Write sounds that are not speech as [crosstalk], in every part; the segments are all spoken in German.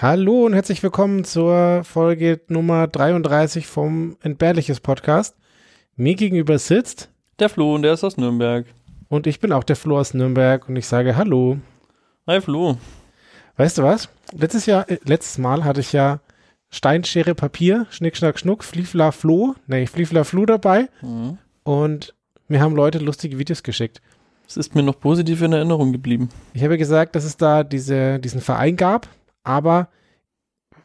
Hallo und herzlich willkommen zur Folge Nummer 33 vom Entbehrliches Podcast. Mir gegenüber sitzt Der Flo und der ist aus Nürnberg. und ich bin auch der Flo aus Nürnberg und ich sage Hallo. Hi Flo. Weißt du was? Letztes Jahr, äh, letztes Mal hatte ich ja Stein, Schere, Papier, Schnick, Schnack, Schnuck, Fliefla, Flo, nee, Fliefla, Flu dabei Mhm. und mir haben Leute lustige Videos geschickt. Es ist mir noch positiv in Erinnerung geblieben. Ich habe gesagt, dass es da diese, diesen Verein gab, aber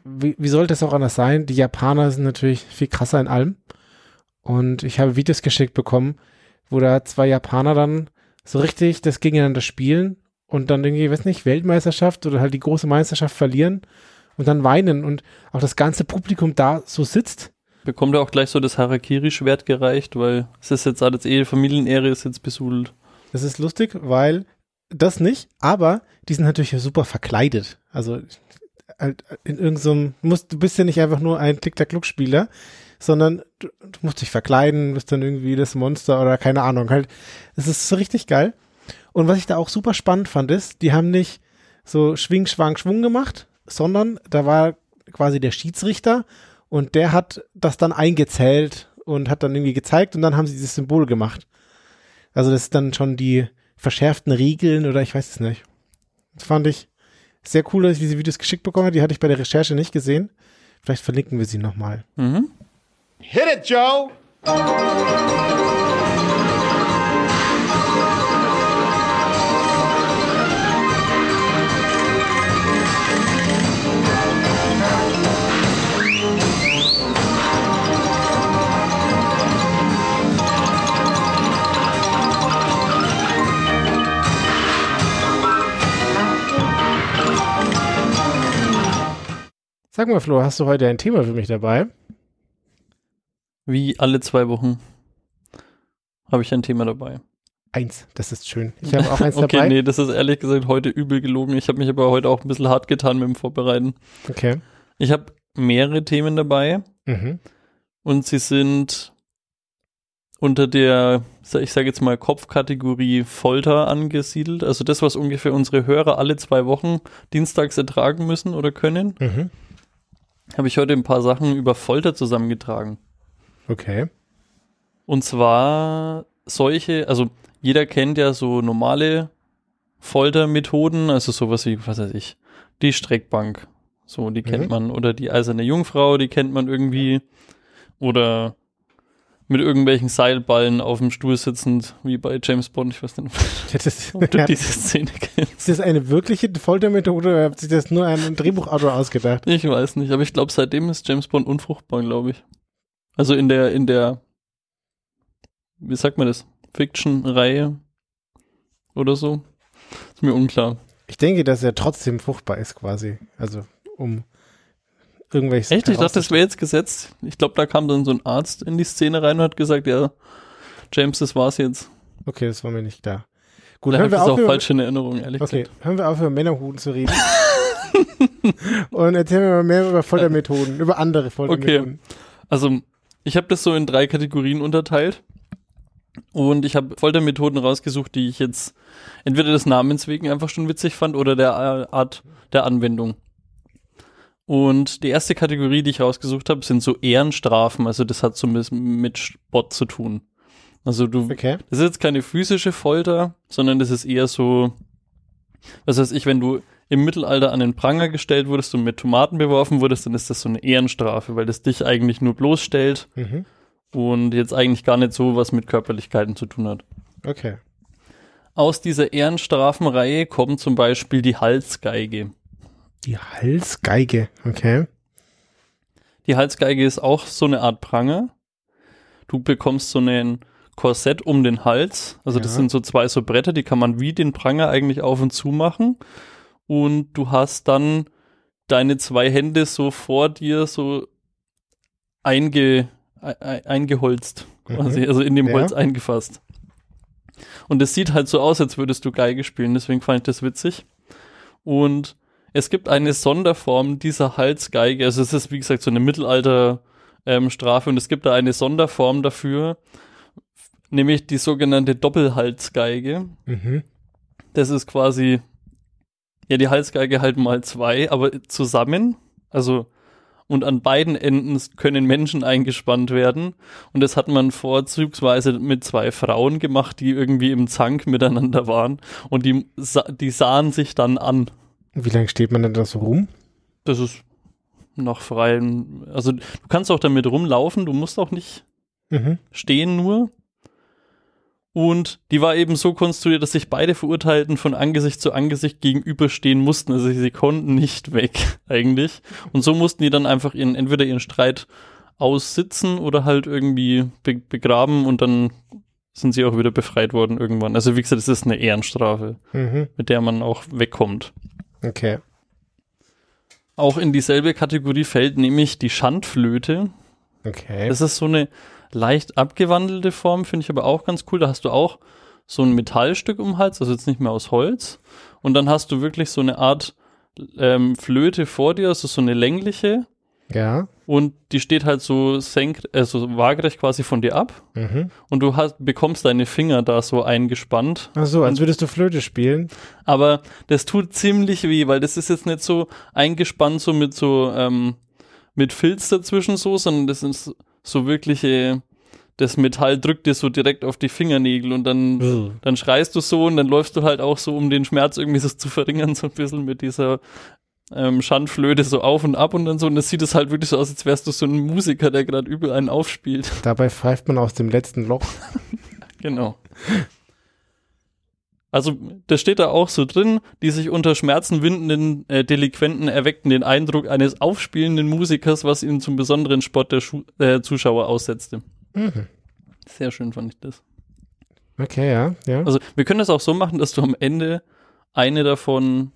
wie, wie sollte es auch anders sein? Die Japaner sind natürlich viel krasser in allem. Und ich habe Videos geschickt bekommen, wo da zwei Japaner dann so richtig das gegeneinander spielen und dann irgendwie, weiß nicht, Weltmeisterschaft oder halt die große Meisterschaft verlieren und dann weinen und auch das ganze Publikum da so sitzt. Bekommt er auch gleich so das Harakiri-Schwert gereicht, weil es ist jetzt alles eh, Familienehre ist jetzt besudelt. Das ist lustig, weil das nicht, aber die sind natürlich super verkleidet. Also in irgendeinem, musst, du bist ja nicht einfach nur ein Tic-Tac-Look-Spieler, sondern du, du musst dich verkleiden, bist dann irgendwie das Monster oder keine Ahnung. Halt, es ist so richtig geil. Und was ich da auch super spannend fand, ist, die haben nicht so Schwing, Schwang, Schwung gemacht, sondern da war quasi der Schiedsrichter und der hat das dann eingezählt und hat dann irgendwie gezeigt und dann haben sie dieses Symbol gemacht. Also das ist dann schon die verschärften Regeln oder ich weiß es nicht. Das fand ich sehr cool, dass ich diese Videos geschickt bekommen habe. Die hatte ich bei der Recherche nicht gesehen. Vielleicht verlinken wir sie nochmal. Mhm. Hit it, Joe! Sag mal, Flo, hast du heute ein Thema für mich dabei? Wie alle zwei Wochen habe ich ein Thema dabei. Eins, das ist schön. Ich habe auch eins [laughs] Okay, dabei. nee, das ist ehrlich gesagt heute übel gelogen. Ich habe mich aber heute auch ein bisschen hart getan mit dem Vorbereiten. Okay. Ich habe mehrere Themen dabei Mhm. und sie sind unter der, ich sage jetzt mal, Kopfkategorie Folter angesiedelt. Also das, was ungefähr unsere Hörer alle zwei Wochen dienstags ertragen müssen oder können. Mhm. Habe ich heute ein paar Sachen über Folter zusammengetragen. Okay. Und zwar solche, also jeder kennt ja so normale Foltermethoden, also sowas wie, was weiß ich, die Streckbank. So, die kennt Mhm. man. Oder die eiserne Jungfrau, die kennt man irgendwie. Oder mit irgendwelchen Seilballen auf dem Stuhl sitzend, wie bei James Bond. Ich weiß nicht, ob [laughs] du diese Szene kennst. ist das eine wirkliche Foltermethode oder hat sich das nur ein Drehbuchautor ausgedacht? Ich weiß nicht, aber ich glaube, seitdem ist James Bond unfruchtbar, glaube ich. Also in der, in der, wie sagt man das? Fiction-Reihe oder so? Ist mir unklar. Ich denke, dass er trotzdem fruchtbar ist quasi. Also um irgendwelches. Echt? Ich dachte, das wäre jetzt gesetzt. Ich glaube, da kam dann so ein Arzt in die Szene rein und hat gesagt, ja, James, das war's jetzt. Okay, das war mir nicht klar. Gut, Da hören habe wir ich das auf auch über, falsch in Erinnerung, ehrlich Okay, gesagt. hören wir auf über Männerhuten zu reden. [laughs] Und erzählen wir mal mehr über Foltermethoden, über andere Foltermethoden. Also, ich habe das so in drei Kategorien unterteilt. Und ich habe Foltermethoden rausgesucht, die ich jetzt entweder des Namens wegen einfach schon witzig fand oder der Art der Anwendung. Und die erste Kategorie, die ich rausgesucht habe, sind so Ehrenstrafen. Also das hat so ein bisschen mit Sport zu tun. Also du, Okay. das ist jetzt keine physische Folter, sondern das ist eher so, was weiß ich, wenn du im Mittelalter an den Pranger gestellt wurdest und mit Tomaten beworfen wurdest, dann ist das so eine Ehrenstrafe, weil das dich eigentlich nur bloßstellt Mhm. und jetzt eigentlich gar nicht so was mit Körperlichkeiten zu tun hat. Okay. Aus dieser Ehrenstrafenreihe kommt zum Beispiel die Halsgeige. Die Halsgeige. Okay. Die Halsgeige ist auch so eine Art Pranger. Du bekommst so einen Korsett um den Hals. Also das Ja. sind so zwei so Bretter, die kann man wie den Pranger eigentlich auf und zu machen. Und du hast dann deine zwei Hände so vor dir so einge, ei- ei- eingeholzt, quasi, Mhm. also in dem Ja. Holz eingefasst. Und es sieht halt so aus, als würdest du Geige spielen, deswegen fand ich das witzig. Und es gibt eine Sonderform dieser Halsgeige, also es ist wie gesagt so eine Mittelalter ähm, und es gibt da eine Sonderform dafür, nämlich die sogenannte Doppelhalsgeige. Mhm. Das ist quasi Ja, die Halsgeige halt mal zwei, aber zusammen, also und an beiden Enden können Menschen eingespannt werden. Und das hat man vorzugsweise mit zwei Frauen gemacht, die irgendwie im Zank miteinander waren. Und die, die sahen sich dann an. Wie lange steht man denn da so rum? Das ist nach freien, also du kannst auch damit rumlaufen, du musst auch nicht Mhm. stehen nur. Und die war eben so konstruiert, dass sich beide Verurteilten von Angesicht zu Angesicht gegenüberstehen mussten. Also sie konnten nicht weg [laughs] eigentlich. Und so mussten die dann einfach ihren, entweder ihren Streit aussitzen oder halt irgendwie be begraben und dann sind sie auch wieder befreit worden irgendwann. Also wie gesagt, es ist eine Ehrenstrafe, Mhm. mit der man auch wegkommt. Okay. Auch in dieselbe Kategorie fällt nämlich die Schandflöte. Okay. Das ist so eine leicht abgewandelte Form, finde ich aber auch ganz cool. Da hast du auch so ein Metallstück um den Hals, also jetzt nicht mehr aus Holz. Und dann hast du wirklich so eine Art ähm, Flöte vor dir, also so eine längliche. Ja. Und die steht halt so senkt, also waagerecht quasi von dir ab. Mhm. Und du hast, bekommst deine Finger da so eingespannt. Ach so, als würdest du Flöte spielen. Aber das tut ziemlich weh, weil das ist jetzt nicht so eingespannt, so mit so, ähm, mit Filz dazwischen so, sondern das ist so wirkliche, das Metall drückt dir so direkt auf die Fingernägel und dann, dann schreist du so und dann läufst du halt auch so, um den Schmerz irgendwie so zu verringern, so ein bisschen mit dieser ähm, Schandflöte so auf und ab und dann so. Und das sieht es halt wirklich so aus, als wärst du so ein Musiker, der gerade übel einen aufspielt. [laughs] Dabei pfeift man aus dem letzten Loch. [laughs] Genau. Also, das steht da auch so drin, die sich unter Schmerzen windenden äh, Delinquenten erweckten den Eindruck eines aufspielenden Musikers, was ihnen zum besonderen Spott der Schu äh, Zuschauer aussetzte. Mhm. Sehr schön fand ich das. Okay, ja, ja. Also, wir können das auch so machen, dass du am Ende eine davon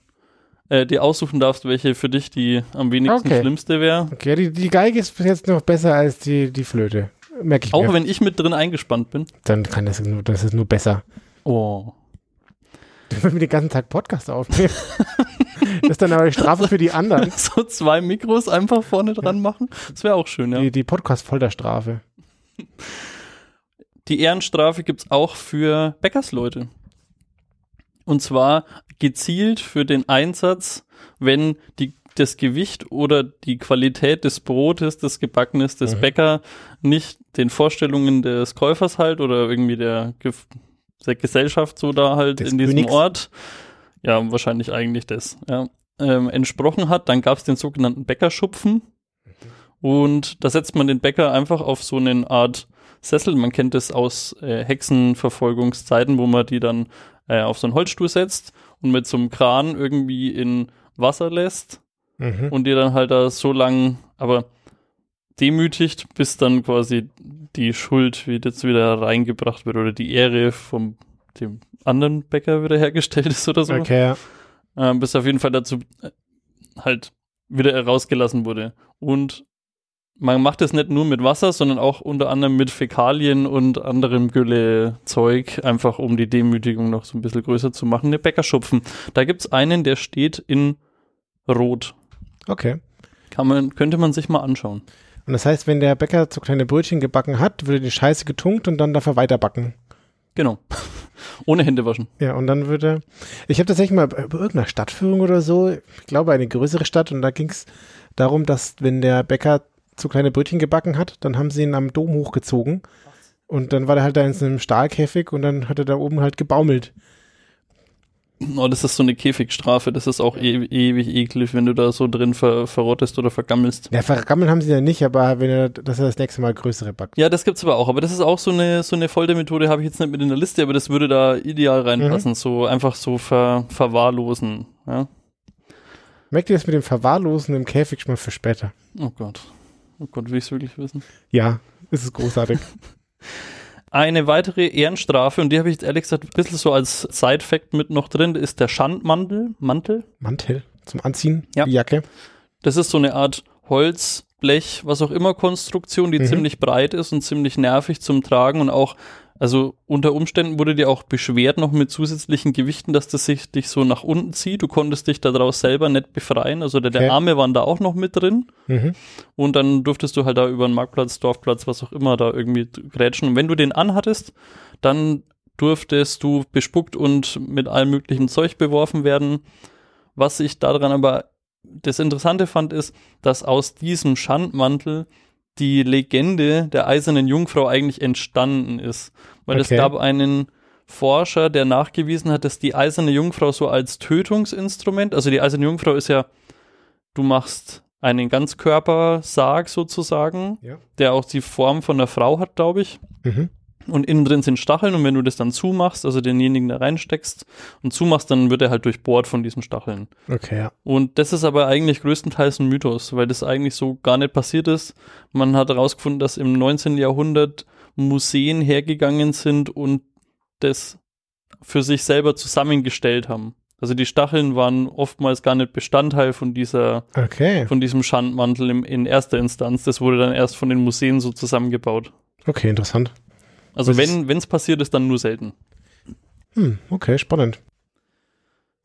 äh, dir aussuchen darfst, welche für dich die am wenigsten Okay. schlimmste wäre. Okay, die, die Geige ist bis jetzt noch besser als die, die Flöte. Merke ich Auch mir. wenn ich mit drin eingespannt bin. Dann kann das nur, das ist nur besser. Oh. [laughs] Wenn wir den ganzen Tag Podcast aufnehmen. [laughs] das ist dann aber die Strafe für die anderen. [laughs] So zwei Mikros einfach vorne dran machen. Das wäre auch schön, ja. Die, die Podcast-Folterstrafe. Die Ehrenstrafe gibt's auch für Bäckersleute. Und zwar gezielt für den Einsatz, wenn die, das Gewicht oder die Qualität des Brotes, des Gebackenes, des Mhm. Bäcker nicht den Vorstellungen des Käufers halt oder irgendwie der, der Gesellschaft so da halt Des in diesem Königs. Ort, ja, wahrscheinlich eigentlich das, ja, ähm, entsprochen hat, dann gab's den sogenannten Bäckerschupfen. Und da setzt man den Bäcker einfach auf so eine Art Sessel. Man kennt das aus äh, Hexenverfolgungszeiten, wo man die dann äh, auf so einen Holzstuhl setzt und mit so einem Kran irgendwie in Wasser lässt Mhm. und die dann halt da so lang, aber demütigt, bis dann quasi die Schuld wieder, wieder reingebracht wird oder die Ehre vom dem anderen Bäcker wieder hergestellt ist oder so Okay, ähm, bis auf jeden Fall dazu äh, halt wieder herausgelassen wurde. Und man macht es nicht nur mit Wasser, sondern auch unter anderem mit Fäkalien und anderem Gülle-Zeug, einfach um die Demütigung noch so ein bisschen größer zu machen. Eine Bäckerschupfen. Da gibt's einen, der steht in Rot. Okay. Kann man, könnte man sich mal anschauen. Und das heißt, wenn der Bäcker so kleine Brötchen gebacken hat, würde die Scheiße getunkt und dann dafür weiterbacken. Genau. [laughs] Ohne Hände waschen. Ja, und dann würde. Ich habe tatsächlich mal bei irgendeiner Stadtführung oder so, ich glaube eine größere Stadt, und da ging es darum, dass wenn der Bäcker so kleine Brötchen gebacken hat, dann haben sie ihn am Dom hochgezogen. Und dann war der halt da in so einem Stahlkäfig und dann hat er da oben halt gebaumelt. Oh, das ist so eine Käfigstrafe. Das ist auch e ewig eklig, wenn du da so drin ver verrottest oder vergammelst. Ja, vergammeln haben sie ja nicht, aber wenn er, dass er das nächste Mal größere backt. Ja, das gibt's aber auch. Aber das ist auch so eine, so eine Foltermethode, habe ich jetzt nicht mit in der Liste, aber das würde da ideal reinpassen. So einfach so ver verwahrlosen. Ja? Merkt ihr das mit dem Verwahrlosen im Käfig schon mal für später? Oh Gott. Oh Gott, will ich's wirklich wissen? Ja, es ist großartig. [laughs] Eine weitere Ehrenstrafe, und die habe ich jetzt ehrlich gesagt ein bisschen so als Side-Fact mit noch drin, ist der Schandmantel. Mantel. Mantel zum Anziehen, Ja. die Jacke. Das ist so eine Art Holz, Blech, was auch immer Konstruktion, die Mhm. ziemlich breit ist und ziemlich nervig zum Tragen und auch, also unter Umständen wurde dir auch beschwert noch mit zusätzlichen Gewichten, dass das sich dich so nach unten zieht. Du konntest dich daraus selber nicht befreien. Also der, Okay. der Arme waren da auch noch mit drin. Mhm. Und dann durftest du halt da über den Marktplatz, Dorfplatz, was auch immer, da irgendwie grätschen. Und wenn du den anhattest, dann durftest du bespuckt und mit allem möglichen Zeug beworfen werden, Was ich daran aber das Interessante fand, ist, dass aus diesem Schandmantel die Legende der eisernen Jungfrau eigentlich entstanden ist. Weil Okay. es gab einen Forscher, der nachgewiesen hat, dass die eiserne Jungfrau so als Tötungsinstrument, also die eiserne Jungfrau ist ja, du machst einen Ganzkörpersarg sozusagen, Ja. der auch die Form von einer Frau hat, glaube ich. Mhm. Und innen drin sind Stacheln und wenn du das dann zumachst, also denjenigen da reinsteckst und zumachst, dann wird er halt durchbohrt von diesen Stacheln. Okay, ja. Und das ist aber eigentlich größtenteils ein Mythos, weil das eigentlich so gar nicht passiert ist. Man hat herausgefunden, dass im 19. Jahrhundert Museen hergegangen sind und das für sich selber zusammengestellt haben. Also die Stacheln waren oftmals gar nicht Bestandteil von dieser, Okay. von diesem Schandmantel im, in erster Instanz. Das wurde dann erst von den Museen so zusammengebaut. Okay, interessant. Also Das wenn es passiert ist, dann nur selten. Hm, okay, spannend.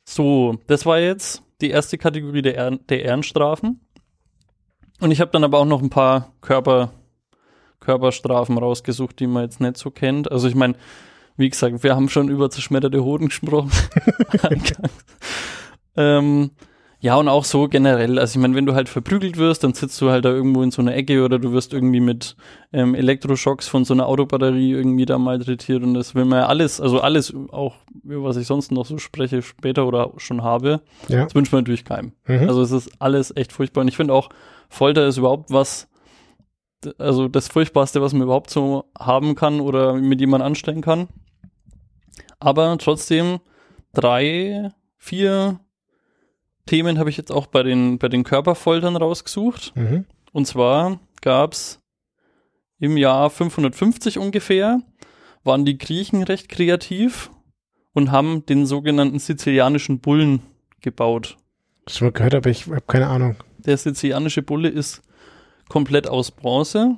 So, das war jetzt die erste Kategorie der, der Ehrenstrafen. Und ich habe dann aber auch noch ein paar Körper, Körperstrafen rausgesucht, die man jetzt nicht so kennt. Also ich meine, wie gesagt, wir haben schon über zerschmetterte Hoden gesprochen. [laughs] [laughs] Ähm, ja, und auch so generell. Also ich meine, wenn du halt verprügelt wirst, dann sitzt du halt da irgendwo in so einer Ecke oder du wirst irgendwie mit ähm, Elektroschocks von so einer Autobatterie irgendwie da malträtiert und das will man ja alles, also alles auch, über was ich sonst noch so spreche, später oder schon habe, Ja. das wünscht man natürlich keinem. Mhm. Also es ist alles echt furchtbar und ich finde auch, Folter ist überhaupt was, also das Furchtbarste, was man überhaupt so haben kann oder mit jemandem anstellen kann. Aber trotzdem drei, vier Themen habe ich jetzt auch bei den, bei den Körperfoltern rausgesucht. Mhm. Und zwar gab's im Jahr 550 ungefähr, waren die Griechen recht kreativ und haben den sogenannten sizilianischen Bullen gebaut. Schon mal gehört, aber ich habe keine Ahnung. Der sizilianische Bulle ist komplett aus Bronze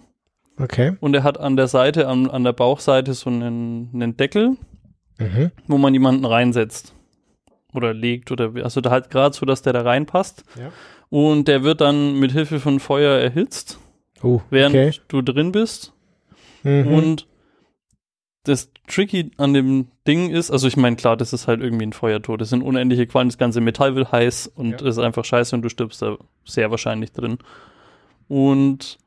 Okay. und er hat an der Seite, an, an der Bauchseite so einen, einen Deckel, Mhm. wo man jemanden reinsetzt oder legt oder also da halt gerade so, dass der da reinpasst. Ja. Und der wird dann mit Hilfe von Feuer erhitzt, Oh, während okay. du drin bist. Mhm. Und das Tricky an dem Ding ist, also ich meine, klar, das ist halt irgendwie ein Feuertod. Das sind unendliche Qualen, das ganze Metall wird heiß und Ja. ist einfach scheiße und du stirbst da sehr wahrscheinlich drin. Und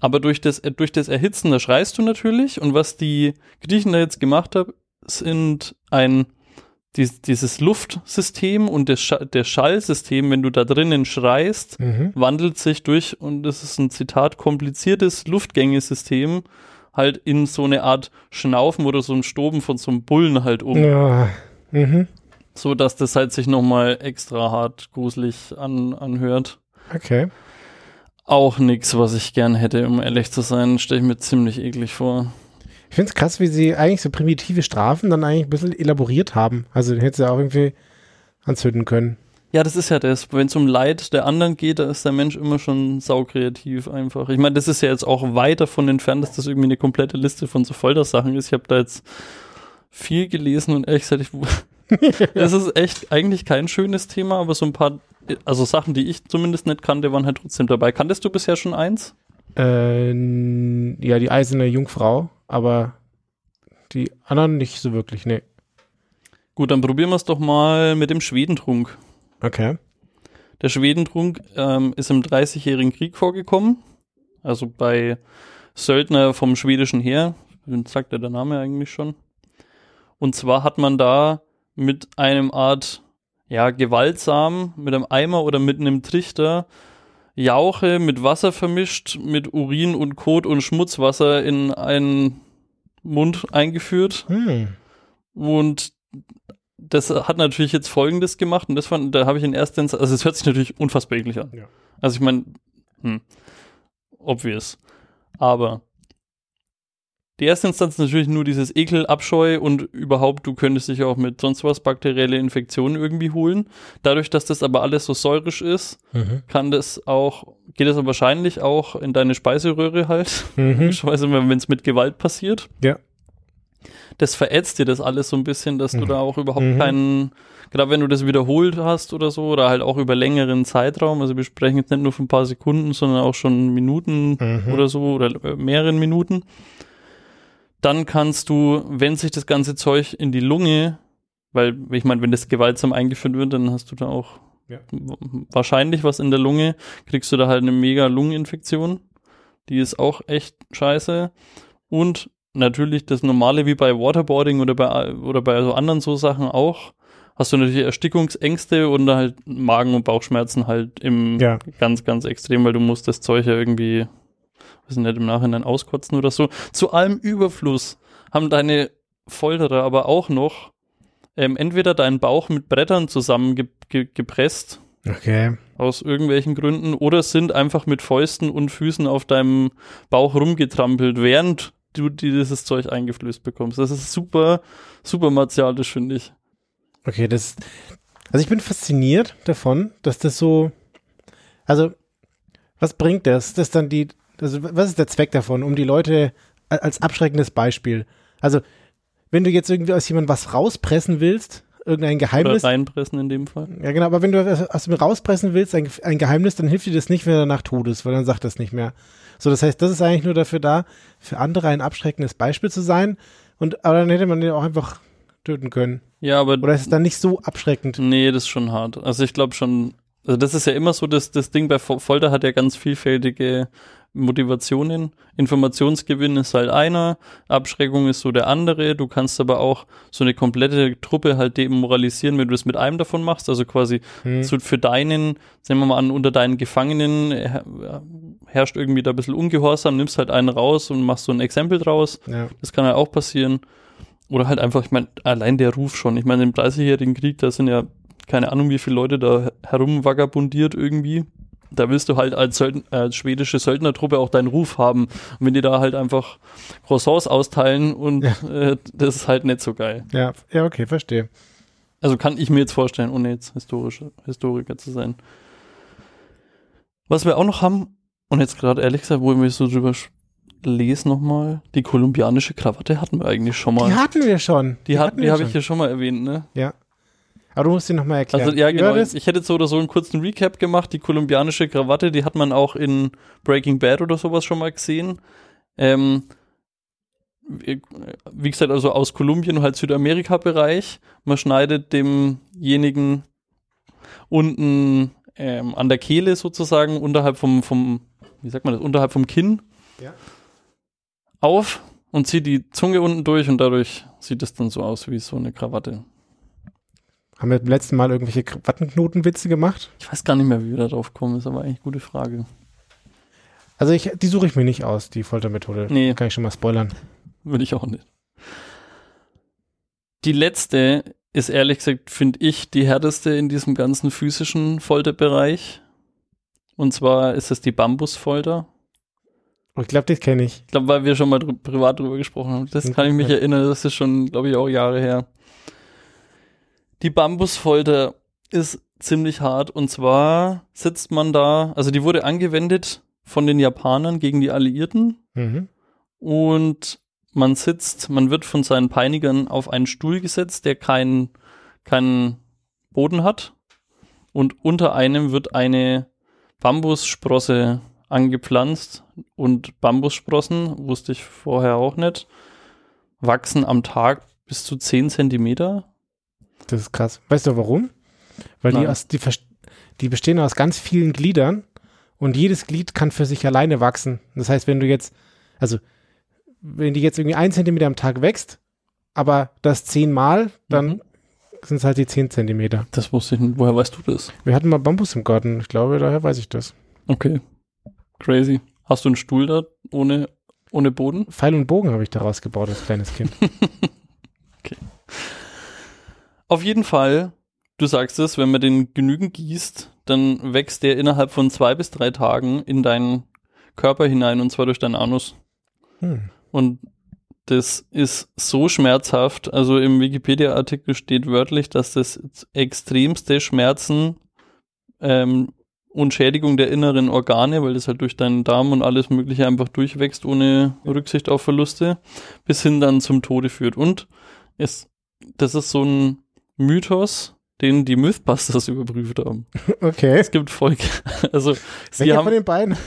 aber durch das, durch das Erhitzen, da schreist du natürlich. Und was die Griechen da jetzt gemacht haben, sind ein dies, dieses Luftsystem und das, Scha das Schallsystem, wenn du da drinnen schreist, Mhm. wandelt sich durch, und das ist ein Zitat, kompliziertes Luftgängesystem halt in so eine Art Schnaufen oder so ein Stoben von so einem Bullen halt um, Ja. Mhm. so dass das halt sich nochmal extra hart gruselig an, anhört. Okay. Auch nix, was ich gern hätte, um ehrlich zu sein, stelle ich mir ziemlich eklig vor. Ich finde es krass, wie sie eigentlich so primitive Strafen dann eigentlich ein bisschen elaboriert haben. Also den hätte sie auch irgendwie anzünden können. Ja, das ist ja das. Wenn es um Leid der anderen geht, da ist der Mensch immer schon saukreativ einfach. Ich meine, das ist ja jetzt auch weit davon entfernt, dass das irgendwie eine komplette Liste von so Foltersachen ist. Ich habe da jetzt viel gelesen und ehrlich gesagt, ich, das [laughs] ist echt eigentlich kein schönes Thema, aber so ein paar, also Sachen, die ich zumindest nicht kannte, waren halt trotzdem dabei. Kanntest du bisher schon eins? Äh, ja, die eiserne Jungfrau, aber die anderen nicht so wirklich, nee. Gut, dann probieren wir es doch mal mit dem Schwedentrunk. Okay. Der Schwedentrunk ähm, ist im Dreißigjährigen Krieg vorgekommen, also bei Söldner vom schwedischen Heer, sagt ja der Name eigentlich schon. Und zwar hat man da mit einem Art, ja, gewaltsam, mit einem Eimer oder mit einem Trichter Jauche mit Wasser vermischt, mit Urin und Kot und Schmutzwasser in einen Mund eingeführt. Hm. Und das hat natürlich jetzt Folgendes gemacht und das fand, da habe ich in erster Instanz, also es hört sich natürlich unfassbar eklig an. Ja. Also ich meine, hm, obvious. Aber die erste Instanz ist natürlich nur dieses Ekel, Abscheu und überhaupt, du könntest dich auch mit sonst was bakterielle Infektionen irgendwie holen. Dadurch, dass das aber alles so säurisch ist, Mhm. kann das auch, geht das aber wahrscheinlich auch in deine Speiseröhre halt. Mhm. [laughs] Logischerweise, wenn es mit Gewalt passiert. Ja. Das verätzt dir das alles so ein bisschen, dass du Mhm. da auch überhaupt Mhm. keinen, gerade wenn du das wiederholt hast oder so, oder halt auch über längeren Zeitraum, also wir sprechen jetzt nicht nur von ein paar Sekunden, sondern auch schon Minuten Mhm. oder so, oder mehreren Minuten, dann kannst du, wenn sich das ganze Zeug in die Lunge, weil ich meine, wenn das gewaltsam eingeführt wird, dann hast du da auch Ja. wahrscheinlich was in der Lunge, kriegst du da halt eine mega Lungeninfektion. Die ist auch echt scheiße. Und natürlich das Normale wie bei Waterboarding oder bei, oder bei so anderen so Sachen auch. Hast du natürlich Erstickungsängste und halt Magen- und Bauchschmerzen halt im Ja. ganz, ganz extrem, weil du musst das Zeug ja irgendwie, weiß nicht, im Nachhinein auskotzen oder so. Zu allem Überfluss haben deine Folterer aber auch noch ähm, entweder deinen Bauch mit Brettern zusammengepresst, ge Okay. aus irgendwelchen Gründen, oder sind einfach mit Fäusten und Füßen auf deinem Bauch rumgetrampelt, während du dieses Zeug eingeflößt bekommst. Das ist super, super martialisch, finde ich. Okay, das. Also ich bin fasziniert davon, dass das so. Also, was bringt das? Das dann die. Also, was ist der Zweck davon, um die Leute als abschreckendes Beispiel? Also, wenn du jetzt irgendwie aus jemandem was rauspressen willst, irgendein Oder Geheimnis. reinpressen in dem Fall. Ja, genau, aber wenn du aus ihm rauspressen willst, ein, ein Geheimnis, dann hilft dir das nicht, wenn er danach tot ist, weil dann sagt das nicht mehr. So, das heißt, das ist eigentlich nur dafür da, für andere ein abschreckendes Beispiel zu sein. Und, aber dann hätte man den auch einfach töten können. Ja, aber Oder ist es dann nicht so abschreckend? Nee, das ist schon hart. Also ich glaube schon, also das ist ja immer so, dass das Ding bei Fol- Folter hat ja ganz vielfältige Motivationen. Informationsgewinn ist halt einer, Abschreckung ist so der andere. Du kannst aber auch so eine komplette Truppe halt demoralisieren, wenn du das mit einem davon machst. Also quasi Hm. so für deinen, sagen wir mal an, unter deinen Gefangenen her herrscht irgendwie da ein bisschen Ungehorsam, nimmst halt einen raus und machst so ein Exempel draus. Ja. Das kann halt auch passieren. Oder halt einfach, ich meine, allein der Ruf schon. Ich meine, im 30-jährigen Krieg, da sind ja keine Ahnung, wie viele Leute da herumvagabundiert irgendwie. Da willst du halt als, Söldn als schwedische Söldnertruppe auch deinen Ruf haben. Und wenn die da halt einfach Croissants austeilen und äh, das ist halt nicht so geil. Ja, ja, okay, verstehe. Also kann ich mir jetzt vorstellen, ohne jetzt historische, Historiker zu sein. Was wir auch noch haben, und jetzt gerade ehrlich gesagt, wo ich mich so drüber lese nochmal, die kolumbianische Krawatte hatten wir eigentlich schon mal. Die hatten wir schon. Die, hat, hatten die wir habe ich hier schon mal erwähnt, ne? Ja. Aber du musst sie nochmal erklären. Also ja, genau. Ich hätte jetzt so oder so einen kurzen Recap gemacht. Die kolumbianische Krawatte, die hat man auch in Breaking Bad oder sowas schon mal gesehen. Ähm, wie wie gesagt, also aus Kolumbien und halt Südamerika-Bereich. Man schneidet demjenigen unten ähm, an der Kehle sozusagen, unterhalb vom, vom, wie sagt man das, unterhalb vom Kinn Ja. auf und zieht die Zunge unten durch und dadurch sieht es dann so aus wie so eine Krawatte. Haben wir beim letzten Mal irgendwelche Wattenknotenwitze gemacht? Ich weiß gar nicht mehr, wie wir da drauf kommen, ist aber eigentlich eine gute Frage. Also ich, die suche ich mir nicht aus, die Foltermethode. Nee. Kann ich schon mal spoilern. Würde ich auch nicht. Die letzte ist ehrlich gesagt, finde ich, die härteste in diesem ganzen physischen Folterbereich. Und zwar ist es die Bambusfolter. Ich glaube, das kenne ich. Ich glaube, weil wir schon mal drü privat drüber gesprochen haben. Das kann ich mich erinnern, das ist schon, glaube ich, auch Jahre her. Die Bambusfolter ist ziemlich hart und zwar sitzt man da, also die wurde angewendet von den Japanern gegen die Alliierten Mhm. und man sitzt, man wird von seinen Peinigern auf einen Stuhl gesetzt, der keinen keinen Boden hat und unter einem wird eine Bambussprosse angepflanzt und Bambussprossen, wusste ich vorher auch nicht, wachsen am Tag bis zu 10 Zentimeter. Das ist krass. Weißt du warum? Weil die, aus, die, die bestehen aus ganz vielen Gliedern und jedes Glied kann für sich alleine wachsen. Das heißt, wenn du jetzt, also wenn die jetzt irgendwie ein Zentimeter am Tag wächst, aber das zehnmal, dann Mhm. sind es halt die zehn Zentimeter. Das wusste ich nicht. Woher weißt du das? Wir hatten mal Bambus im Garten. Ich glaube, daher weiß ich das. Okay. Crazy. Hast du einen Stuhl da ohne, ohne Boden? Pfeil und Bogen habe ich daraus gebaut als kleines Kind. [laughs] Auf jeden Fall, du sagst es, wenn man den genügend gießt, dann wächst der innerhalb von zwei bis drei Tagen in deinen Körper hinein und zwar durch deinen Anus. Hm. Und das ist so schmerzhaft. Also im Wikipedia-Artikel steht wörtlich, dass das extremste Schmerzen ähm, und Schädigung der inneren Organe, weil das halt durch deinen Darm und alles Mögliche einfach durchwächst, ohne Rücksicht auf Verluste, bis hin dann zum Tode führt. Und es, das ist so ein Mythos, den die Mythbusters [laughs] überprüft haben. Okay. Es gibt Folge, [laughs] also sie Welcher haben, von den beiden? [laughs]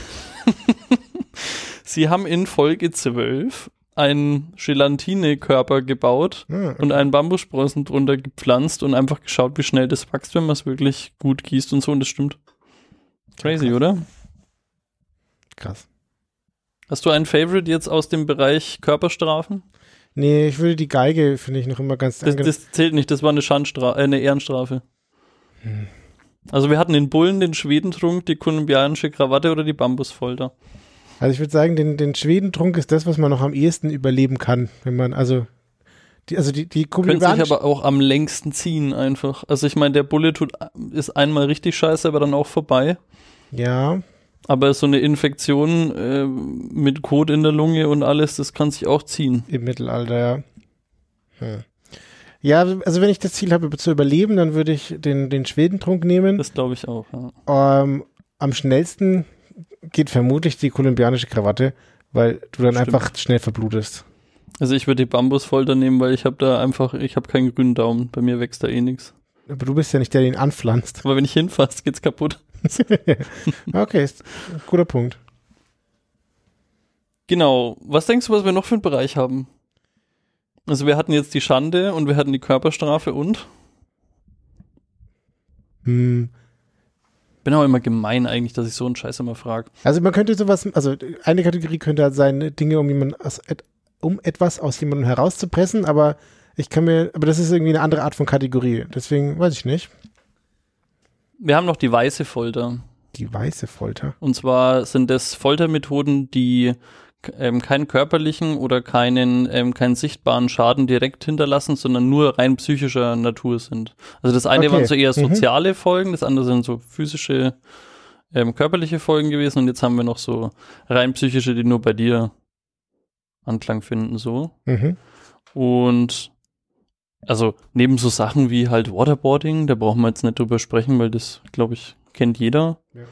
Sie haben in Folge 12 einen Gelatinekörper gebaut Ah, und einen Bambussprossen drunter gepflanzt und einfach geschaut, wie schnell das wächst, wenn man es wirklich gut gießt und so. Und das stimmt. Crazy, oder? krass. Hast du einen Favorite jetzt aus dem Bereich Körperstrafen? Nee, ich würde die Geige, finde ich, noch immer ganz Das, das zählt nicht, das war eine Schandstrafe, äh, eine Ehrenstrafe. Hm. Also wir hatten den Bullen, den Schwedentrunk, die kolumbianische Krawatte oder die Bambusfolter. Also ich würde sagen, den, den Schwedentrunk ist das, was man noch am ehesten überleben kann, wenn man, also die, also die, die Könnte sich aber auch am längsten ziehen einfach. Also ich meine, der Bulle tut, ist einmal richtig scheiße, aber dann auch vorbei. Ja, Aber so eine Infektion äh, mit Kot in der Lunge und alles, das kann sich auch ziehen. im Mittelalter, ja. Hm. Ja, also wenn ich das Ziel habe, zu überleben, dann würde ich den, den Schwedentrunk nehmen. Das glaube ich auch. Ja. Ähm, am schnellsten geht vermutlich die kolumbianische Krawatte, weil du dann Stimmt. einfach schnell verblutest. Also ich würde die Bambusfolter nehmen, weil ich habe da einfach, ich habe keinen grünen Daumen. Bei mir wächst da eh nichts. Aber du bist ja nicht der, der ihn anpflanzt. Aber wenn ich hinfasse, geht's kaputt. [laughs] okay, guter Punkt. Genau. Was denkst du, was wir noch für einen Bereich haben? Also wir hatten jetzt die Schande und wir hatten die Körperstrafe und? Hm. Bin auch immer gemein eigentlich, dass ich so einen Scheiß immer frage. Also man könnte sowas, also eine Kategorie könnte halt sein, Dinge, um jemanden aus, um etwas aus jemandem herauszupressen, aber ich kann mir, aber das ist irgendwie eine andere Art von Kategorie. Deswegen weiß ich nicht. Wir haben noch die weiße Folter. Die weiße Folter. Und zwar sind das Foltermethoden, die ähm, keinen körperlichen oder keinen, ähm, keinen sichtbaren Schaden direkt hinterlassen, sondern nur rein psychischer Natur sind. Also das eine Okay. waren so eher Mhm. soziale Folgen, das andere sind so physische, ähm, körperliche Folgen gewesen und jetzt haben wir noch so rein psychische, die nur bei dir Anklang finden, so. Mhm. Und also neben so Sachen wie halt Waterboarding, da brauchen wir jetzt nicht drüber sprechen, weil das, glaube ich, kennt jeder. Ja.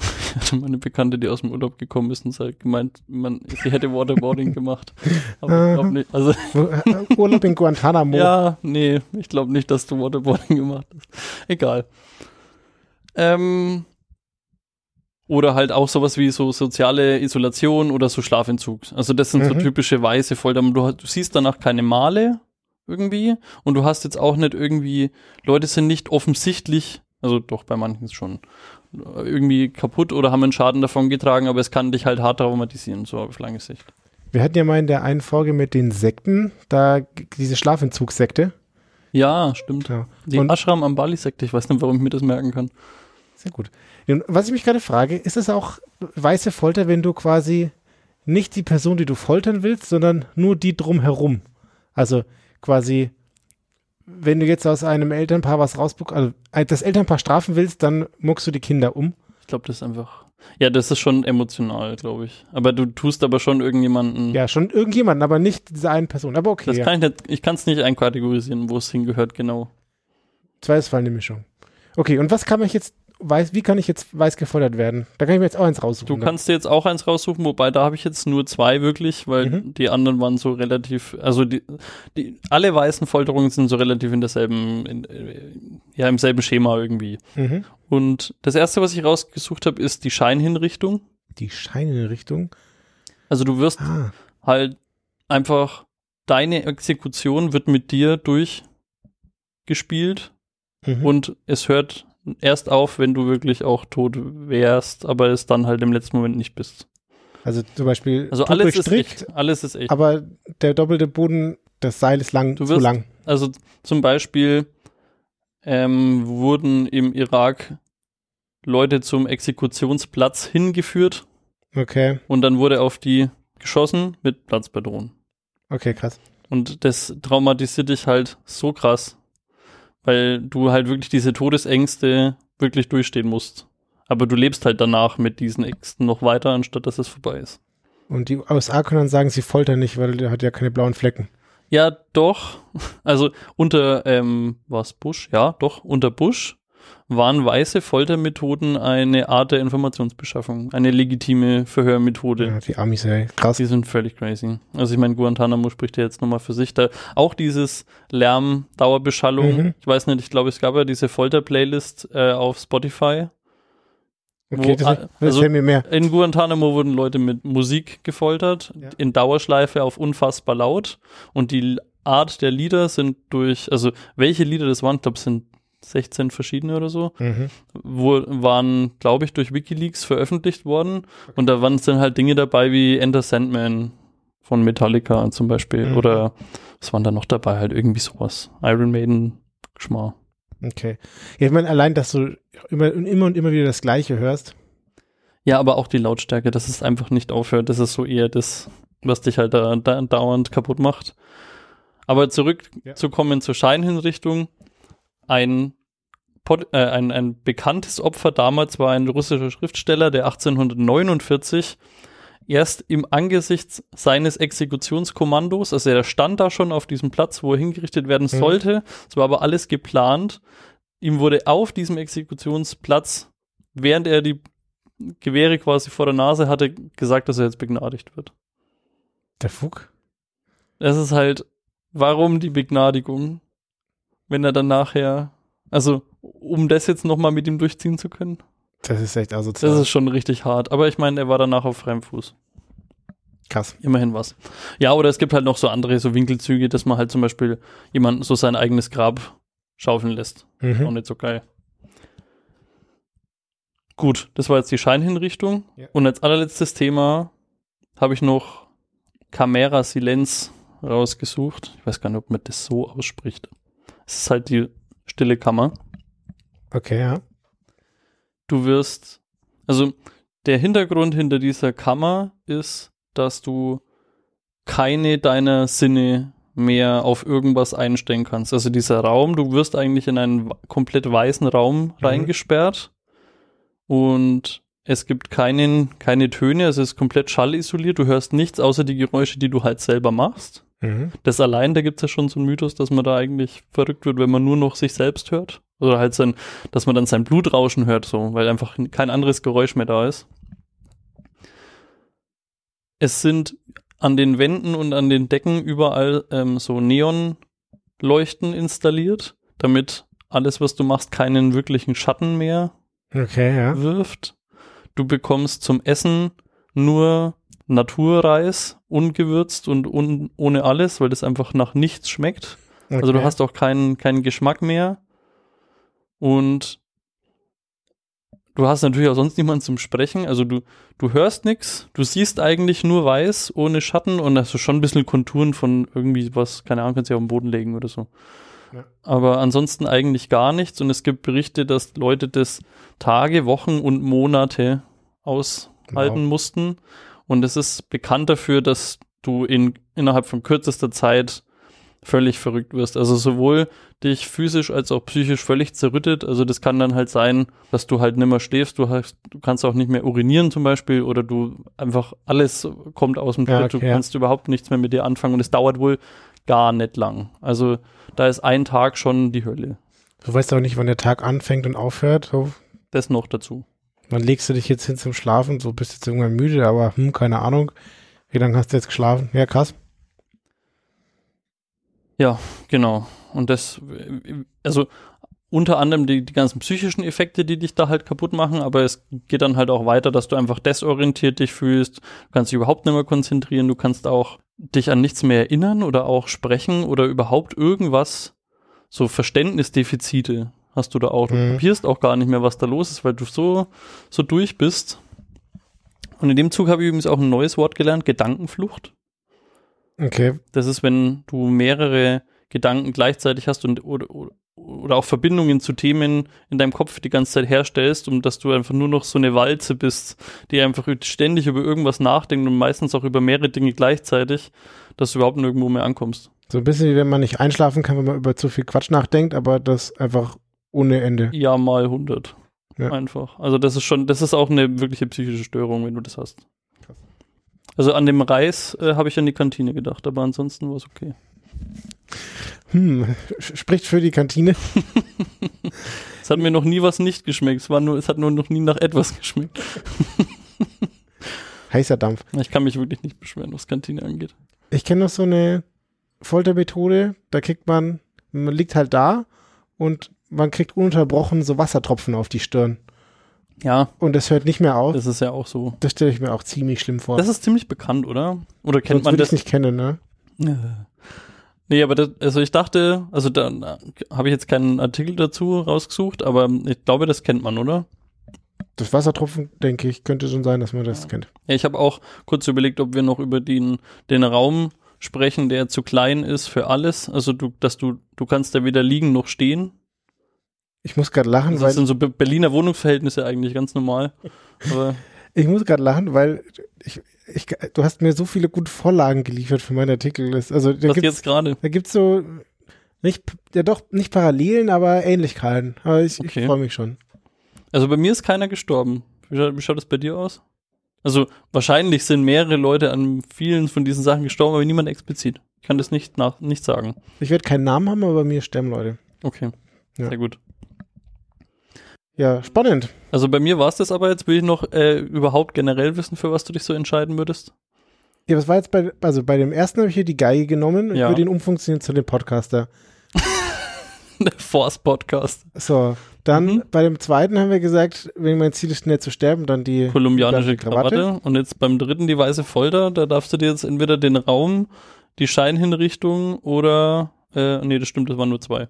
Ich hatte mal eine Bekannte, die aus dem Urlaub gekommen ist und hat gemeint, man, sie hätte Waterboarding gemacht. Aber ich glaube nicht. Also, äh, Urlaub in Guantanamo. ja, nee, ich glaube nicht, dass du Waterboarding gemacht hast. Egal. Ähm, oder halt auch sowas wie so soziale Isolation oder so Schlafentzug. Also das sind so Mhm. typische weiße Folter. Du, du siehst danach keine Male irgendwie und du hast jetzt auch nicht irgendwie, Leute sind nicht offensichtlich, also doch bei manchen schon, irgendwie kaputt oder haben einen Schaden davon getragen, aber es kann dich halt hart traumatisieren, so auf lange Sicht. Wir hatten ja mal in der einen Folge mit den Sekten, da diese Schlafentzugssekte. Ja, stimmt. Ja. Die Und- Ashram am Bali-Sekte, ich weiß nicht, warum ich mir das merken kann. Sehr gut. Und was ich mich gerade frage, ist es auch weiße Folter, wenn du quasi nicht die Person, die du foltern willst, sondern nur die drumherum? Also quasi, wenn du jetzt aus einem Elternpaar was rausbekommst, also äh, das Elternpaar strafen willst, dann muckst du die Kinder um. Ich glaube, das ist einfach. Ja, das ist schon emotional, glaube ich. Aber du tust aber schon irgendjemanden. Ja, schon irgendjemanden, aber nicht diese eine Person. Aber okay, das ja. kann ich nicht, ich kann es nicht einkategorisieren, wo es hingehört, genau. Zweifelsfall eine Mischung. Okay, und was kann ich jetzt, weiß, wie kann ich jetzt weiß gefordert werden? Da kann ich mir jetzt auch eins raussuchen. Du ne? kannst dir jetzt auch eins raussuchen, wobei da habe ich jetzt nur zwei wirklich, weil Mhm. die anderen waren so relativ, also die, die alle weißen Folterungen sind so relativ in derselben, in, äh, ja, im selben Schema irgendwie. Mhm. Und das erste, was ich rausgesucht habe, ist die Scheinhinrichtung. Die Scheinrichtung. Also du wirst Ah, halt einfach deine Exekution wird mit dir durchgespielt mhm. und es hört erst auf, wenn du wirklich auch tot wärst, aber es dann halt im letzten Moment nicht bist. also zum Beispiel Also alles ist echt. Alles ist echt. aber der doppelte Boden, das Seil ist lang, Du zu wirst- lang. Also zum Beispiel ähm, wurden im Irak Leute zum Exekutionsplatz hingeführt Okay, und dann wurde auf die geschossen mit Platzpatronen. okay, krass. Und das traumatisiert dich halt so krass, weil du halt wirklich diese Todesängste wirklich durchstehen musst. Aber du lebst halt danach mit diesen Ängsten noch weiter, anstatt dass es vorbei ist. Und die USA können dann sagen, sie foltern nicht, weil der hat ja keine blauen Flecken. Ja, doch. Also unter, ähm, was Bush? Ja, doch, unter Bush waren weiße Foltermethoden eine Art der Informationsbeschaffung, eine legitime Verhörmethode. Ja, die Amis, ey, krass. Die sind völlig crazy. Also ich meine, Guantanamo spricht ja jetzt nochmal für sich. Da auch dieses Lärm, Dauerbeschallung. Mhm. Ich weiß nicht, ich glaube, es gab ja diese Folter-Playlist äh, auf Spotify. Okay, Wo, das, das also- mir mehr. In Guantanamo wurden Leute mit Musik gefoltert, Ja. in Dauerschleife auf unfassbar laut. Und die Art der Lieder sind durch, also welche Lieder das waren, ich glaube, sind 16 verschiedene oder so, Mhm. wo, waren, glaube ich, durch Wikileaks veröffentlicht worden. Und da waren dann halt Dinge dabei wie Enter Sandman von Metallica zum Beispiel. Mhm. Oder was waren da noch dabei? Halt irgendwie sowas. Iron Maiden, Geschmack. Okay. Ja, ich meine, allein, dass du immer, und immer und immer wieder das Gleiche hörst. Ja, aber auch die Lautstärke, dass es einfach nicht aufhört. Das ist so eher das, was dich halt da, da dauernd kaputt macht. Aber zurückzukommen zur Scheinhinrichtung. Ein, äh, ein, ein bekanntes Opfer damals war ein russischer Schriftsteller, der 1849 erst im Angesicht seines Exekutionskommandos, also er stand da schon auf diesem Platz, wo er hingerichtet werden Mhm. sollte, es war aber alles geplant. Ihm wurde auf diesem Exekutionsplatz, während er die Gewehre quasi vor der Nase hatte, gesagt, dass er jetzt begnadigt wird. Der Fuck? Das ist halt, warum die Begnadigung, wenn er dann nachher, also um das jetzt nochmal mit ihm durchziehen zu können, Das ist echt asozial. das ist schon richtig hart. Aber ich meine, er war danach auf freiem Fuß. krass. Immerhin was. Ja, oder es gibt halt noch so andere so Winkelzüge, dass man halt zum Beispiel jemanden so sein eigenes Grab schaufeln lässt. Auch Mhm. nicht so geil. Gut, das war jetzt die Scheinhinrichtung. Ja. Und als allerletztes Thema habe ich noch Camera Silenz rausgesucht. Ich weiß gar nicht, ob man das so ausspricht. Es ist halt die stille Kammer. Okay, ja. Du wirst, also der Hintergrund hinter dieser Kammer ist, dass du keine deiner Sinne mehr auf irgendwas einstellen kannst. Also dieser Raum, du wirst eigentlich in einen komplett weißen Raum reingesperrt und es gibt keinen, keine Töne, also es ist komplett schallisoliert, du hörst nichts außer die Geräusche, die du halt selber machst. Mhm. Das allein, da gibt es ja schon so einen Mythos, dass man da eigentlich verrückt wird, wenn man nur noch sich selbst hört. Oder halt sein, dass man dann sein Blutrauschen hört, so, weil einfach kein anderes Geräusch mehr da ist. Es sind an den Wänden und an den Decken überall ähm, so Neonleuchten installiert, damit alles, was du machst, keinen wirklichen Schatten mehr Okay, ja. wirft. Du bekommst zum Essen nur Naturreis, ungewürzt und un ohne alles, weil das einfach nach nichts schmeckt. Okay. Also du hast auch keinen, keinen Geschmack mehr. Und du hast natürlich auch sonst niemanden zum Sprechen. Also du, du hörst nichts, du siehst eigentlich nur weiß, ohne Schatten und hast du schon ein bisschen Konturen von irgendwie was, keine Ahnung, kannst du ja auf den Boden legen oder so. Ja. Aber ansonsten eigentlich gar nichts. Und es gibt Berichte, dass Leute das Tage, Wochen und Monate aushalten Wow. mussten. Und es ist bekannt dafür, dass du in, innerhalb von kürzester Zeit völlig verrückt wirst. Also sowohl dich physisch als auch psychisch völlig zerrüttet. Also das kann dann halt sein, dass du halt nimmer schläfst, du hast, du kannst auch nicht mehr urinieren zum Beispiel oder du einfach alles kommt aus dem Ja, Tritt, du okay, ja. kannst überhaupt nichts mehr mit dir anfangen und es dauert wohl gar nicht lang. Also da ist ein Tag schon die Hölle. Du weißt auch nicht, wann der Tag anfängt und aufhört. So, Das noch dazu. Wann legst du dich jetzt hin zum Schlafen? So bist jetzt irgendwann müde, aber hm, keine Ahnung. Wie lange hast du jetzt geschlafen? Ja, krass. Genau. Und das, also unter anderem die, die ganzen psychischen Effekte, die dich da halt kaputt machen, aber es geht dann halt auch weiter, dass du einfach desorientiert dich fühlst, du kannst dich überhaupt nicht mehr konzentrieren, du kannst auch dich an nichts mehr erinnern oder auch sprechen oder überhaupt irgendwas, so Verständnisdefizite hast du da auch. Du Mhm. kapierst auch gar nicht mehr, was da los ist, weil du so, so durch bist. Und in dem Zug habe ich übrigens auch ein neues Wort gelernt, Gedankenflucht. Okay. Das ist, wenn du mehrere Gedanken gleichzeitig hast und oder, oder, oder auch Verbindungen zu Themen in deinem Kopf die ganze Zeit herstellst, um dass du einfach nur noch so eine Walze bist, die einfach ständig über irgendwas nachdenkt und meistens auch über mehrere Dinge gleichzeitig, dass du überhaupt nirgendwo mehr ankommst. So ein bisschen wie wenn man nicht einschlafen kann, wenn man über zu viel Quatsch nachdenkt, aber das einfach ohne Ende. Ja, mal 100. Ja. Einfach. Also das ist schon, das ist auch eine wirkliche psychische Störung, wenn du das hast. Also an dem Reis äh, habe ich an die Kantine gedacht, aber ansonsten war es okay. Hm, spricht für die Kantine. [laughs] Es hat mir noch nie was nicht geschmeckt. Es war nur, es hat nur noch nie nach etwas geschmeckt. [laughs] Heißer Dampf. Ich kann mich wirklich nicht beschweren, was Kantine angeht. Ich kenne noch so eine Foltermethode, da kriegt man, man liegt halt da und man kriegt ununterbrochen so Wassertropfen auf die Stirn. Ja, und es hört nicht mehr auf. das ist ja auch so. Das stelle ich mir auch ziemlich schlimm vor. Das ist ziemlich bekannt, oder? Oder kennt Sonst man würde ich das? nicht kennen, ne? Nee, aber das, also ich dachte, also da habe ich jetzt keinen Artikel dazu rausgesucht, aber ich glaube, das kennt man, oder? Das Wassertropfen, denke ich, könnte schon sein, dass man das kennt. Ja, ich habe auch kurz überlegt, ob wir noch über den, den Raum sprechen, der zu klein ist für alles. Also du, dass du, du kannst da weder liegen noch stehen. Ich muss gerade lachen, Das weil sind so Be- Berliner Wohnungsverhältnisse eigentlich ganz normal. [laughs] Ich muss gerade lachen, weil ich, ich, du hast mir so viele gute Vorlagen geliefert für meinen Artikel. Das- Also da was gibt's, jetzt gerade? da gibt's so nicht, ja doch nicht Parallelen, aber Ähnlichkeiten. Aber ich, ich Okay. freue mich schon. Also bei mir ist keiner gestorben. Wie schaut, wie schaut das bei dir aus? Also wahrscheinlich sind mehrere Leute an vielen von diesen Sachen gestorben, aber niemand explizit. Ich kann das nicht nach nicht sagen. Ich werde keinen Namen haben, aber bei mir sterben Leute. Okay. Ja. Sehr gut. Ja, spannend. Also bei mir war es das aber jetzt. Will ich noch äh, überhaupt generell wissen, für was du dich so entscheiden würdest? Ja, was war jetzt bei, also bei dem ersten habe ich hier die Geige genommen und Ja. würde ihn umfunktionieren zu dem Podcaster. [laughs] Der Force Podcast. So, dann Mhm. bei dem zweiten haben wir gesagt, wenn mein Ziel ist, schnell zu sterben, dann die Kolumbianische Krawatte. Krawatte. Und jetzt beim dritten die weiße Folter. Da darfst du dir jetzt entweder den Raum, die Scheinhinrichtung oder äh, nee, das stimmt, das waren nur zwei.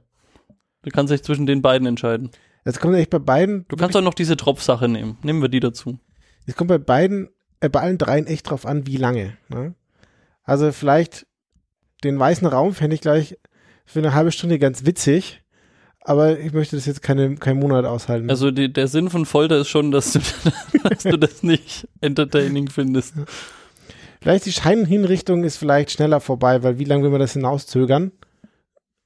Du kannst dich zwischen den beiden entscheiden. Jetzt kommt echt bei beiden, Du kannst auch noch diese Tropfsache nehmen. Nehmen wir die dazu. es kommt bei beiden, äh, bei allen dreien echt drauf an, wie lange. Ne? Also vielleicht den weißen Raum fände ich gleich für eine halbe Stunde ganz witzig, aber ich möchte das jetzt keine, keinen Monat aushalten. Also die, der Sinn von Folter ist schon, dass du, [laughs] dass du das nicht entertaining findest. vielleicht die Scheinhinrichtung ist vielleicht schneller vorbei, weil wie lange will man das hinauszögern?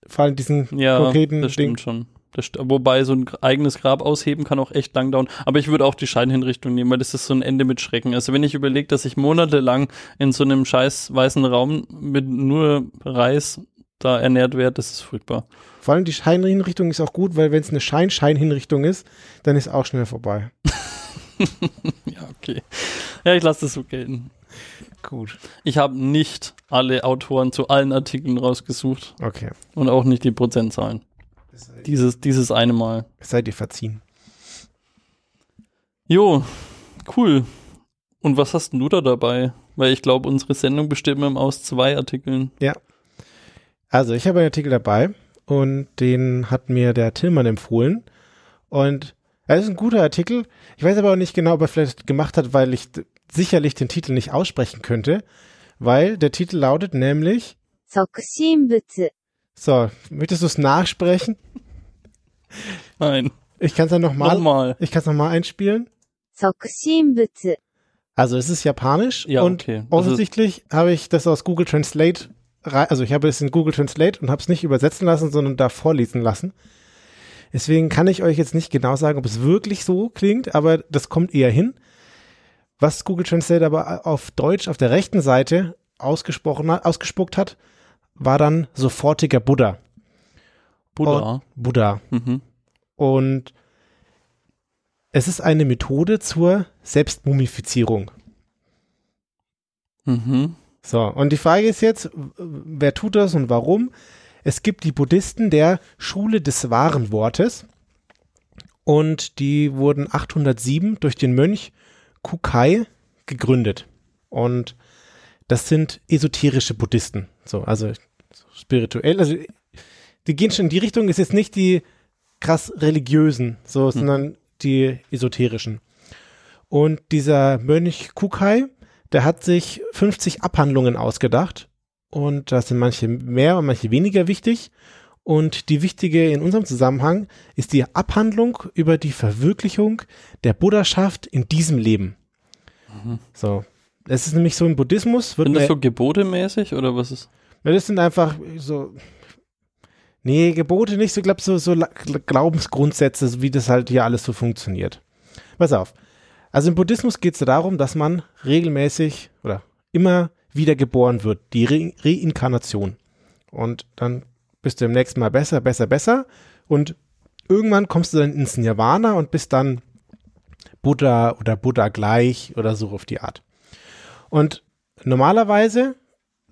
Vor allem diesen Ja, konkreten das Ding. stimmt schon. Das wobei so ein eigenes Grab ausheben kann auch echt lang dauern. Aber ich würde auch die Scheinhinrichtung nehmen, weil das ist so ein Ende mit Schrecken. Also wenn ich überlege, dass ich monatelang in so einem scheiß weißen Raum mit nur Reis da ernährt werde, das ist furchtbar. Vor allem die Scheinhinrichtung ist auch gut, weil wenn es eine Schein-Scheinhinrichtung ist, dann ist auch schnell vorbei. [laughs] [laughs] Ja, okay. Ja, ich lasse das so gelten. Gut. Ich habe nicht alle Autoren zu allen Artikeln rausgesucht Okay. und auch nicht die Prozentzahlen. Halt dieses, dieses eine Mal. Seid ihr verziehen. Jo, cool. Und was hast denn du da dabei? Weil ich glaube, unsere Sendung besteht immer aus zwei Artikeln. Ja. Also, ich habe einen Artikel dabei und den hat mir der Tillmann empfohlen. Und er ist ein guter Artikel. Ich weiß aber auch nicht genau, ob er vielleicht gemacht hat, weil ich sicherlich den Titel nicht aussprechen könnte, weil der Titel lautet nämlich so, möchtest du es nachsprechen? Nein. Ich kann es dann nochmal. Nochmal. Ich kann es nochmal einspielen. Also es ist japanisch ja, und okay. Also offensichtlich also, habe ich das aus Google Translate, also ich habe es in Google Translate und habe es nicht übersetzen lassen, sondern da vorlesen lassen. Deswegen kann ich euch jetzt nicht genau sagen, ob es wirklich so klingt, aber das kommt eher hin. Was Google Translate aber auf Deutsch auf der rechten Seite ausgesprochen ausgespuckt hat, war dann sofortiger Buddha. Buddha. Buddha. Mhm. Und es ist eine Methode zur Selbstmumifizierung. Mhm. So, und die Frage ist jetzt, wer tut das und warum? Es gibt die Buddhisten der Schule des wahren Wortes und die wurden 807 durch den Mönch Kukai gegründet. Und das sind esoterische Buddhisten, so, also spirituell, also die gehen schon in die Richtung, ist jetzt nicht die krass religiösen, so, sondern die esoterischen. Und dieser Mönch Kukai, der hat sich 50 Abhandlungen ausgedacht und da sind manche mehr und manche weniger wichtig. Und die wichtige in unserem Zusammenhang ist die Abhandlung über die Verwirklichung der Buddhaschaft in diesem Leben. So. Es ist nämlich so im Buddhismus, wird Sind das so gebotemäßig oder was ist? ja, das sind einfach so. Nee, Gebote nicht, so, ich glaube, so, so La- Glaubensgrundsätze, wie das halt hier alles so funktioniert. Pass auf. Also im Buddhismus geht es darum, dass man regelmäßig oder immer wieder geboren wird, die Re Reinkarnation. Und dann bist du im nächsten Mal besser, besser, besser. Und irgendwann kommst du dann ins Nirvana und bist dann Buddha oder Buddha gleich oder so auf die Art. Und normalerweise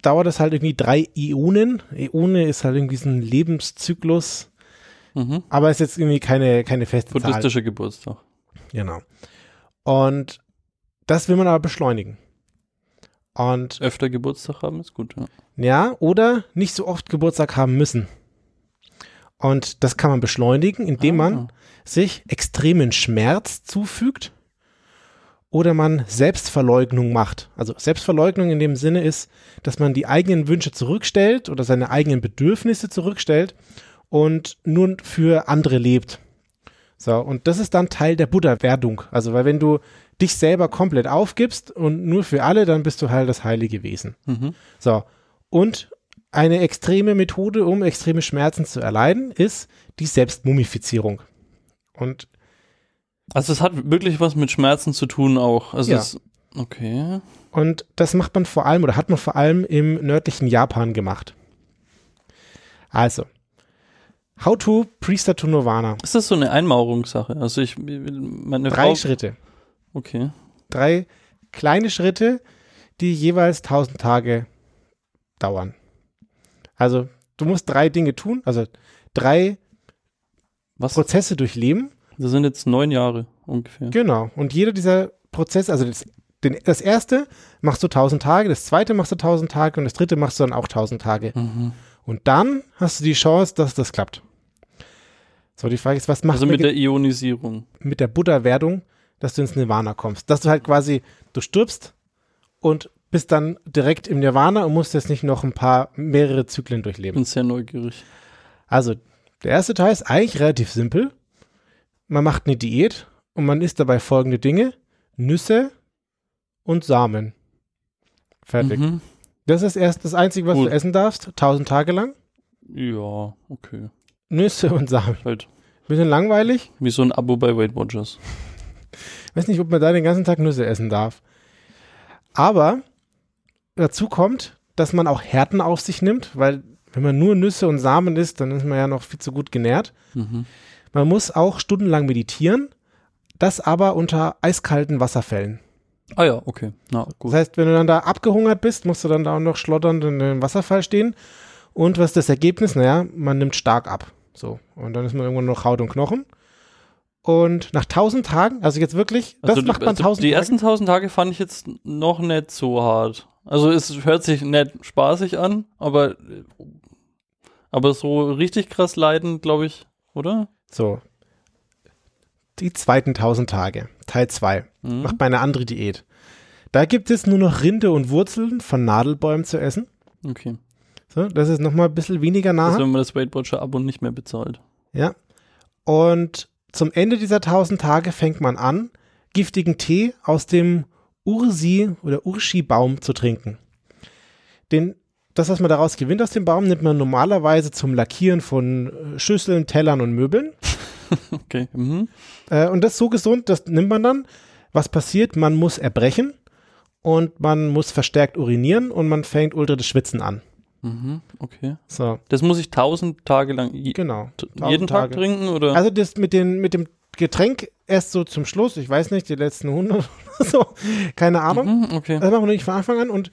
dauert das halt irgendwie drei Ionen. Ione ist halt irgendwie so ein Lebenszyklus, Mhm. aber ist jetzt irgendwie keine, keine feste Zahl. Buddhistischer Geburtstag. Genau. Und das will man aber beschleunigen. Und Öfter Geburtstag haben ist gut, ja. ja, oder nicht so oft Geburtstag haben müssen. Und das kann man beschleunigen, indem Ah. man sich extremen Schmerz zufügt oder man Selbstverleugnung macht. Also Selbstverleugnung in dem Sinne ist, dass man die eigenen Wünsche zurückstellt oder seine eigenen Bedürfnisse zurückstellt und nur für andere lebt. So, und das ist dann Teil der Buddha-Werdung. Also, weil wenn du dich selber komplett aufgibst und nur für alle, dann bist du halt das heilige Wesen. Mhm. So, und eine extreme Methode, um extreme Schmerzen zu erleiden, ist die Selbstmumifizierung. Und Also es hat wirklich was mit Schmerzen zu tun auch. Also Ja. es, okay. Und das macht man vor allem oder hat man vor allem im nördlichen Japan gemacht. Also, How to Priester to Nirvana. Ist das so eine Einmauerungssache? Also ich, meine Drei Frau. Schritte. Okay. Drei kleine Schritte, die jeweils 1000 Tage dauern. Also, du musst drei Dinge tun, also drei Was? Prozesse durchleben. Das sind jetzt neun Jahre ungefähr. Genau. Und jeder dieser Prozesse, also das, den, das erste machst du 1000 Tage, das zweite machst du 1000 Tage und das dritte machst du dann auch 1000 Tage. Mhm. Und dann hast du die Chance, dass das klappt. So, die Frage ist, was macht Also man mit der Ionisierung. mit der Buddha-Werdung, dass du ins Nirvana kommst? Dass du halt quasi, du stirbst und bist dann direkt im Nirvana und musst jetzt nicht noch ein paar, mehrere Zyklen Ich durchleben. bin sehr neugierig. Also, der erste Teil ist eigentlich relativ simpel. Man macht eine Diät und man isst dabei folgende Dinge: Nüsse und Samen. Fertig. Mhm. Das ist erst das Einzige, was Gut. du essen darfst, 1000 Tage lang. Ja, okay. Nüsse und Samen. Halt Bisschen langweilig. wie so ein Abo bei Weight Watchers. Weiß nicht, ob man da den ganzen Tag Nüsse essen darf. Aber dazu kommt, dass man auch Härten auf sich nimmt, weil wenn man nur Nüsse und Samen isst, dann ist man ja noch viel zu gut genährt. Mhm. Man muss auch stundenlang meditieren, das aber unter eiskalten Wasserfällen. Ah ja, okay. Na, gut. Das heißt, wenn du dann da abgehungert bist, musst du dann da auch noch schlotternd in dem Wasserfall stehen. Und was ist das Ergebnis? Naja, man nimmt stark ab. So. Und dann ist man irgendwann nur noch Haut und Knochen. Und nach 1000 Tagen, also jetzt wirklich, das also, macht man also 1000 Die Tage. ersten tausend Tage fand ich jetzt noch nicht so hart. Also es hört sich nicht spaßig an, aber, aber so richtig krass leiden, glaube ich, oder? So. Die zweiten 1000 Tage, Teil 2, Mhm. macht man eine andere Diät. Da gibt es nur noch Rinde und Wurzeln von Nadelbäumen zu essen. Okay. So, das ist nochmal ein bisschen weniger nahe. ist, wenn man das Weight Watcher Abo nicht mehr bezahlt. Ja. Und zum Ende dieser 1000 Tage fängt man an, giftigen Tee aus dem Ursi oder Urshi-Baum zu trinken. Den, das, was man daraus gewinnt aus dem Baum, nimmt man normalerweise zum Lackieren von äh, Schüsseln, Tellern und Möbeln. [laughs] Okay. Mhm. Äh, und das ist so gesund, das nimmt man dann. Was passiert? Man muss erbrechen und man muss verstärkt urinieren und man fängt ultra das Schwitzen an. Mhm. Okay. So, Das muss ich tausend Tage lang genau. t- 1000 jeden Tag Tage. trinken oder? Also das mit, den, mit dem Getränk erst so zum Schluss, ich weiß nicht, die letzten 100 [laughs] oder so, keine Ahnung. mhm, okay. Das machen wir nicht von Anfang an und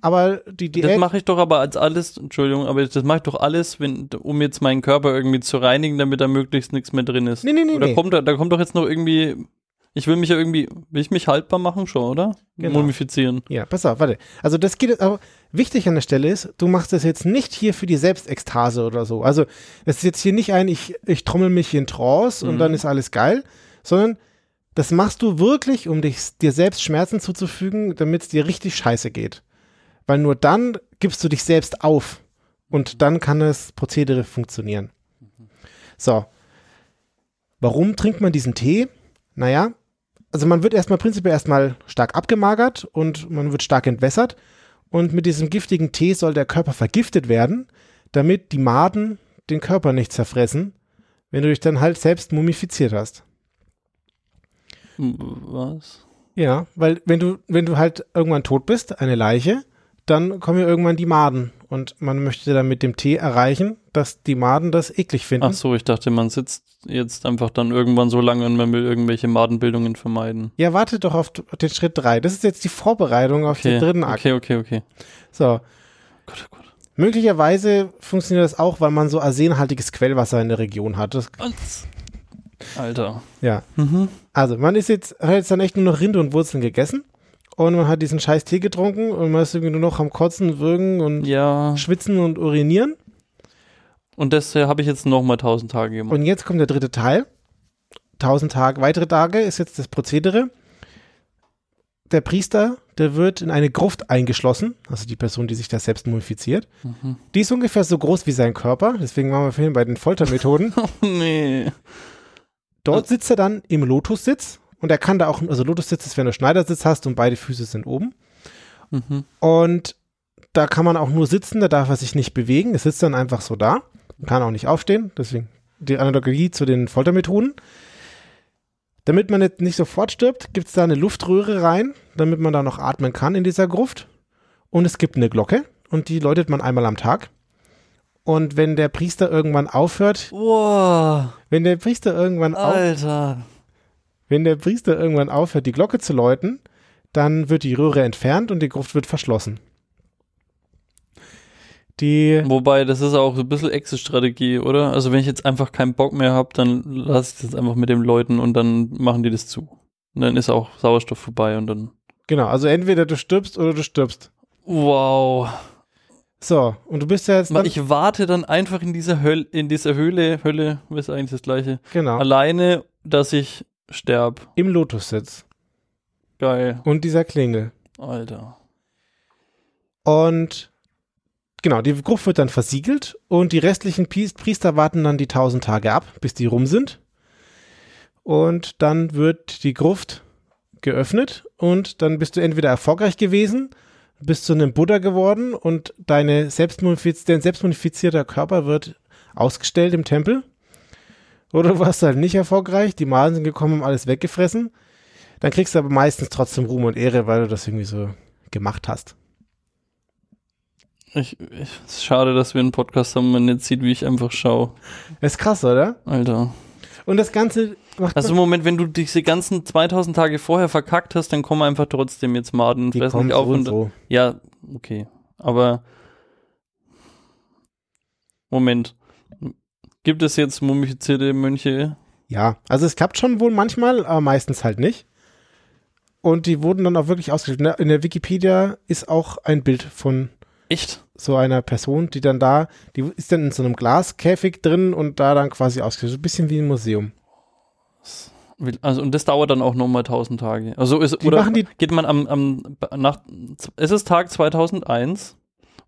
aber die Das Diät, mache ich doch aber als alles, Entschuldigung, aber das mache ich doch alles, wenn, um jetzt meinen Körper irgendwie zu reinigen, damit da möglichst nichts mehr drin ist. nee, nee, nee, Oder nee. kommt da, da kommt doch jetzt noch irgendwie, ich will mich ja irgendwie, will ich mich haltbar machen schon, oder? Genau. Mumifizieren. Ja, pass auf, warte. Also das geht, aber wichtig an der Stelle ist, du machst das jetzt nicht hier für die Selbstekstase oder so. Also das ist jetzt hier nicht ein, ich, ich trommel mich in Trance und Mhm. dann ist alles geil, sondern das machst du wirklich, um dich, dir selbst Schmerzen zuzufügen, damit es dir richtig scheiße geht. Weil nur dann gibst du dich selbst auf und dann kann das Prozedere funktionieren. So. Warum trinkt man diesen Tee? Naja, also man wird erstmal prinzipiell erstmal stark abgemagert und man wird stark entwässert. Und mit diesem giftigen Tee soll der Körper vergiftet werden, damit die Maden den Körper nicht zerfressen, wenn du dich dann halt selbst mumifiziert hast. M- Was? Ja, weil wenn du, wenn du halt irgendwann tot bist, eine Leiche, dann kommen ja irgendwann die Maden. Und man möchte dann mit dem Tee erreichen, dass die Maden das eklig finden. Ach so, ich dachte, man sitzt jetzt einfach dann irgendwann so lange und man will irgendwelche Madenbildungen vermeiden. Ja, warte doch auf den Schritt drei. Das ist jetzt die Vorbereitung auf den Okay, dritten Akt. okay, okay, okay. So. Gut, gut. Möglicherweise funktioniert das auch, weil man so arsenhaltiges Quellwasser in der Region hat. Das, Alter. Ja. Mhm. Also, man ist jetzt, hat jetzt dann echt nur noch Rinde und Wurzeln gegessen. Und man hat diesen scheiß Tee getrunken und man ist irgendwie nur noch am Kotzen, Würgen und Ja. Schwitzen und Urinieren. Und das äh, habe ich jetzt nochmal 1000 Tage gemacht. Und jetzt kommt der dritte Teil. 1000 Tage, weitere Tage ist jetzt das Prozedere. Der Priester, der wird in eine Gruft eingeschlossen, also die Person, die sich da selbst mumifiziert. Mhm. Die ist ungefähr so groß wie sein Körper, deswegen waren wir vorhin bei den Foltermethoden. [laughs] nee. Dort sitzt er dann im Lotussitz und er kann da auch, also Lotussitz ist, wenn du Schneidersitz hast und beide Füße sind oben. Mhm. Und da kann man auch nur sitzen, da darf er sich nicht bewegen. Es sitzt dann einfach so da, kann auch nicht aufstehen. Deswegen die Analogie zu den Foltermethoden. Damit man jetzt nicht sofort stirbt, gibt es da eine Luftröhre rein, damit man da noch atmen kann in dieser Gruft. Und es gibt eine Glocke und die läutet man einmal am Tag. Und wenn der Priester irgendwann aufhört, Boah, wenn der Priester irgendwann auf, Alter. Wenn der Priester irgendwann aufhört, die Glocke zu läuten, dann wird die Röhre entfernt und die Gruft wird verschlossen. Die, Wobei, das ist auch so ein bisschen Exit-Strategie, oder? Also wenn ich jetzt einfach keinen Bock mehr habe, dann lasse ich das einfach mit dem Leuten und dann machen die das zu. Und dann ist auch Sauerstoff vorbei und dann. genau, also entweder du stirbst oder du stirbst. Wow. So, und du bist ja jetzt Ich warte dann einfach in dieser Hölle, in dieser Höhle, Hölle, ist eigentlich das gleiche. genau, Alleine, dass ich sterb. im Lotussitz Geil. und dieser Klingel. Alter. Und genau, die Gruft wird dann versiegelt und die restlichen Priester warten dann die 1000 Tage ab, bis die rum sind. Und dann wird die Gruft geöffnet und dann bist du entweder erfolgreich gewesen, bist zu einem Buddha geworden und deine selbstmodifiz dein selbstmodifizierter Körper wird ausgestellt im Tempel. Oder du warst halt nicht erfolgreich, die Malen sind gekommen, haben alles weggefressen. Dann kriegst du aber meistens trotzdem Ruhm und Ehre, weil du das irgendwie so gemacht hast. Ich, ich, es ist schade, dass wir einen Podcast haben, man nicht sieht, wie ich einfach schaue. Ist krass, oder? Alter. Und das Ganze macht Also im Moment, wenn du diese ganzen 2000 Tage vorher verkackt hast, dann kommen einfach trotzdem jetzt Maden und fressen dich auf. so Und, so. Ja, okay. Aber Moment. Gibt es jetzt mumifizierte Mönche? Ja, also es klappt schon wohl manchmal, aber meistens halt nicht. Und die wurden dann auch wirklich ausgestellt. In der Wikipedia ist auch ein Bild von Echt? so einer Person, die dann da, die ist dann in so einem Glaskäfig drin und da dann quasi ausgestellt. So ein bisschen wie ein Museum. Also und das dauert dann auch nochmal 1000 Tage. Also ist, Die oder die- geht man am, am nach es ist Tag 2001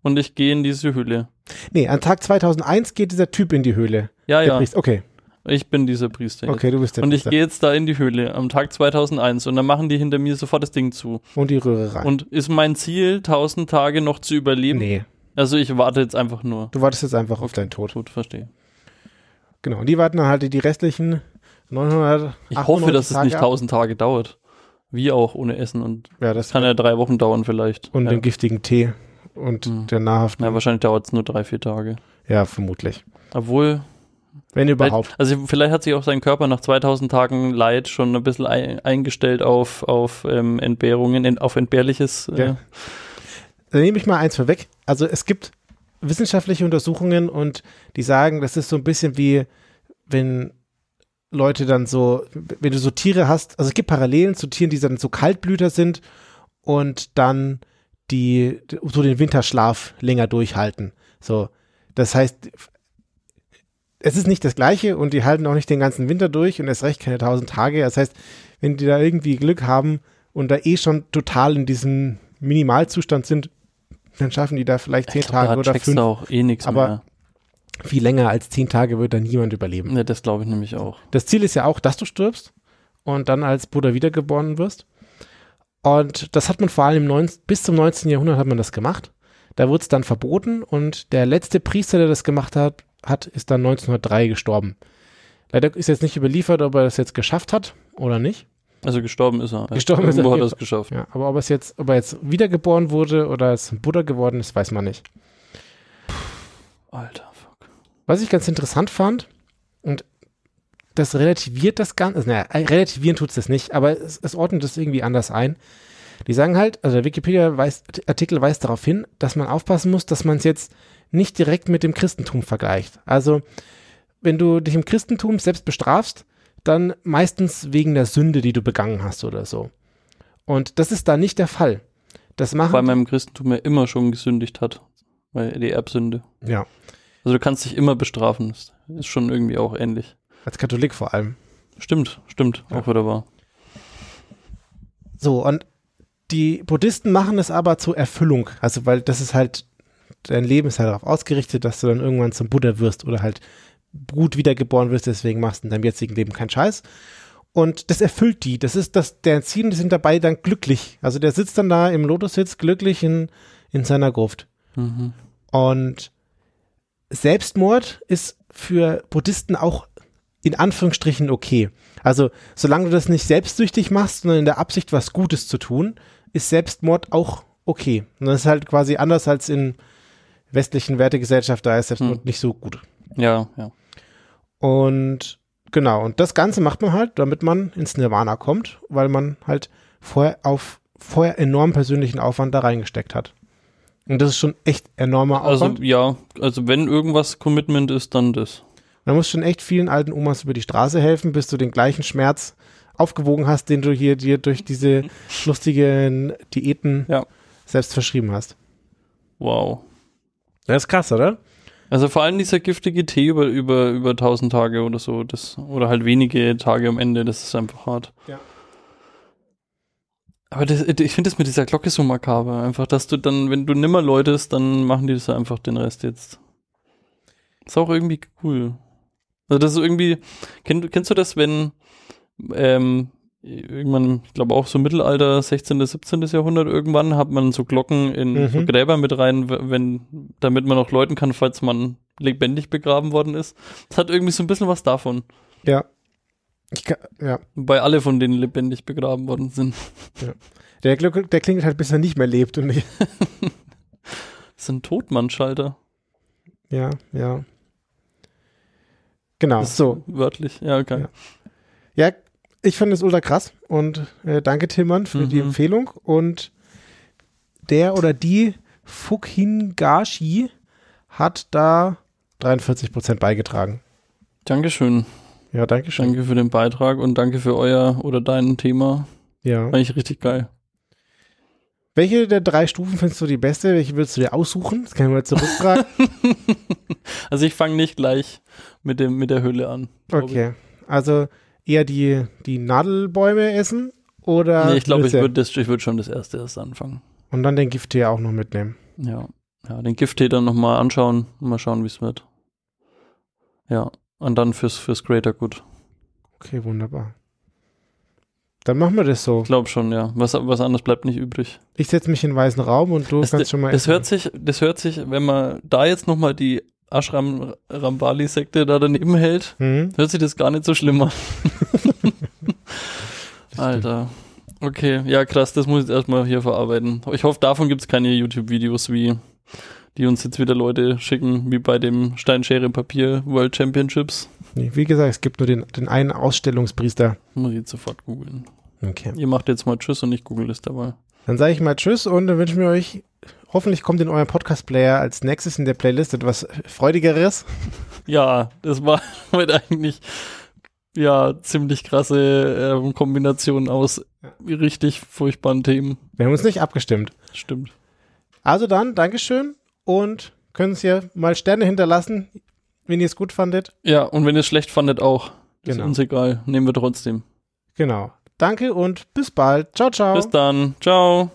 und ich gehe in diese Höhle. Nee, an Tag 2001 geht dieser Typ in die Höhle. Ja, Der ja. Priester. Okay, Ich bin dieser Priester. jetzt. okay, du bist der Und ich Priester. gehe jetzt da in die Höhle am Tag 2001 und dann machen die hinter mir sofort das Ding zu. Und die Röhre rein. Und ist mein Ziel, 1000 Tage noch zu überleben? nee, Also ich warte jetzt einfach nur. du wartest jetzt einfach auf deinen Tod. Gut, verstehe. Genau, und die warten dann halt die restlichen 900 Ich hoffe, dass es Tage nicht ab. 1000 Tage dauert. Wie auch ohne Essen und Ja, das kann ja drei Wochen dauern vielleicht. und ja. den giftigen Tee und Hm. der nahrhaften. ja, wahrscheinlich dauert es nur drei, vier Tage. ja, vermutlich. Obwohl, Wenn überhaupt. also vielleicht hat sich auch sein Körper nach 2000 Tagen Leid schon ein bisschen ein, eingestellt auf, auf ähm, Entbehrungen, ent, auf entbehrliches. Äh, Ja. Dann nehme ich mal eins vorweg. Also es gibt wissenschaftliche Untersuchungen und die sagen, das ist so ein bisschen wie, wenn Leute dann so, wenn du so Tiere hast, also es gibt Parallelen zu Tieren, die dann so Kaltblüter sind und dann die so den Winterschlaf länger durchhalten. So, das heißt, es ist nicht das Gleiche und die halten auch nicht den ganzen Winter durch und erst recht keine tausend Tage. Das heißt, wenn die da irgendwie Glück haben und da eh schon total in diesem Minimalzustand sind, dann schaffen die da vielleicht zehn Tage oder fünf. auch eh nichts Aber mehr. Viel länger als zehn Tage wird da niemand überleben. Ja, das glaube ich nämlich auch. Das Ziel ist ja auch, dass du stirbst und dann als Buddha wiedergeboren wirst. Und das hat man vor allem im 19, bis zum 19. Jahrhundert hat man das gemacht. Da wurde es dann verboten und der letzte Priester, der das gemacht hat, hat ist dann 1903 gestorben. Leider ist jetzt nicht überliefert, ob er das jetzt geschafft hat oder nicht. Also gestorben ist er. Gestorben ist er, Irgendwo hat er es geschafft. Ja, aber ob es jetzt, ob er jetzt wiedergeboren wurde oder es ein Buddha geworden ist, weiß man nicht. Alter, fuck. Was ich ganz interessant fand, und das relativiert das Ganze, also, naja, relativieren tut es das nicht, aber es, es ordnet das irgendwie anders ein. Die sagen halt, also der Wikipedia-Artikel weist darauf hin, dass man aufpassen muss, dass man es jetzt nicht direkt mit dem Christentum vergleicht. Also, wenn du dich im Christentum selbst bestrafst, dann meistens wegen der Sünde, die du begangen hast oder so. Und das ist da nicht der Fall. Das machen Weil man im Christentum ja immer schon gesündigt hat. Weil die Erbsünde. ja, Also du kannst dich immer bestrafen. Das ist schon irgendwie auch ähnlich. Als Katholik vor allem. Stimmt, stimmt, Ja. auch wieder wahr. So, und die Buddhisten machen es aber zur Erfüllung. Also, weil das ist halt, dein Leben ist halt darauf ausgerichtet, dass du dann irgendwann zum Buddha wirst oder halt gut wiedergeboren wirst, deswegen machst du in deinem jetzigen Leben keinen Scheiß. Und das erfüllt die. Das ist das, der Ziel, die sind dabei dann glücklich. Also der sitzt dann da im Lotussitz glücklich in, in seiner Gruft. Mhm. Und Selbstmord ist für Buddhisten auch in Anführungsstrichen okay. Also, solange du das nicht selbstsüchtig machst, sondern in der Absicht, was Gutes zu tun, ist Selbstmord auch okay. Und das ist halt quasi anders als in westlichen Wertegesellschaft, da ist Selbstmord Hm. nicht so gut. Ja, ja. Und genau, und das Ganze macht man halt, damit man ins Nirvana kommt, weil man halt vorher auf vorher enorm persönlichen Aufwand da reingesteckt hat. Und das ist schon echt enormer Also Aufwand. ja, also wenn irgendwas Commitment ist, dann das. Man muss schon echt vielen alten Omas über die Straße helfen, bis du den gleichen Schmerz aufgewogen hast, den du hier dir durch diese lustigen Diäten Ja. selbst verschrieben hast. Wow. Das ist krass, oder? Also vor allem dieser giftige Tee über, über, über 1000 Tage oder so, das, oder halt wenige Tage am Ende, das ist einfach hart. Ja. Aber das, ich finde das mit dieser Glocke so makaber. Einfach, dass du dann, wenn du nimmer läutest, dann machen die das einfach den Rest jetzt. Ist auch irgendwie cool. Also das ist irgendwie, kenn, kennst du das, wenn ähm, irgendwann, ich glaube auch so Mittelalter, 16., 17. Jahrhundert irgendwann, hat man so Glocken in so Mhm. Gräber mit rein, wenn, damit man auch läuten kann, falls man lebendig begraben worden ist. Das hat irgendwie so ein bisschen was davon. Ja. Ich kann, ja. Wobei alle von denen lebendig begraben worden sind. Der, Glück- der klingelt halt, bis er nicht mehr lebt. Und ich, [laughs] Das sind Totmannschalter. ja, ja. Genau, so. Wörtlich. Ja, okay. Ja. Ja, ich fand es ultra krass und äh, danke Tillmann für die Mhm. Empfehlung. Und der oder die Fukhingashi hat da 43 Prozent beigetragen. Dankeschön. Ja, danke schön. Danke für den Beitrag und danke für euer oder dein Thema. Ja. Eigentlich richtig geil. Welche der drei Stufen findest du die beste? Welche würdest du dir aussuchen? Das kann ich mal zurückfragen. [laughs] Also ich fange nicht gleich mit, dem, mit der Hülle an. glaub ich. okay. Also eher die, die Nadelbäume essen oder Nee, ich glaube, ich würde würd schon das erste erst anfangen. und dann den Gifttee auch noch mitnehmen. Ja. Ja, den Gifttee dann nochmal anschauen und mal schauen, wie es wird. Ja. Und dann fürs, fürs Greater Good. Okay, wunderbar. Dann machen wir das so. Ich glaube schon, ja. Was, was anderes bleibt nicht übrig. Ich setze mich in den weißen Raum und du Das, kannst schon mal das essen. hört sich, das hört sich, wenn man da jetzt nochmal die Ashram Rambali Sekte da daneben hält, Hm? hört sich das gar nicht so schlimm an. [laughs] Alter. Okay, ja krass, das muss ich jetzt erstmal hier verarbeiten. Ich hoffe, davon gibt es keine YouTube-Videos, wie die uns jetzt wieder Leute schicken, wie bei dem Steinschere Papier World Championships. Nee, wie gesagt, es gibt nur den, den einen Ausstellungspriester. Muss ich jetzt sofort googeln. Okay. Ihr macht jetzt mal Tschüss und ich google das dabei. Dann sage ich mal Tschüss und dann wünschen wir euch, hoffentlich kommt in eurem Podcast-Player als nächstes in der Playlist etwas Freudigeres. [laughs] Ja, das war [laughs] heute eigentlich ja ziemlich krasse ähm, Kombination aus richtig furchtbaren Themen. Wir haben uns nicht abgestimmt. Stimmt. Also dann, Dankeschön und können uns hier mal Sterne hinterlassen, wenn ihr es gut fandet. Ja, und wenn ihr es schlecht fandet auch, ist Genau. uns egal, nehmen wir trotzdem. Genau. Danke und bis bald. Ciao, ciao. Bis dann. Ciao.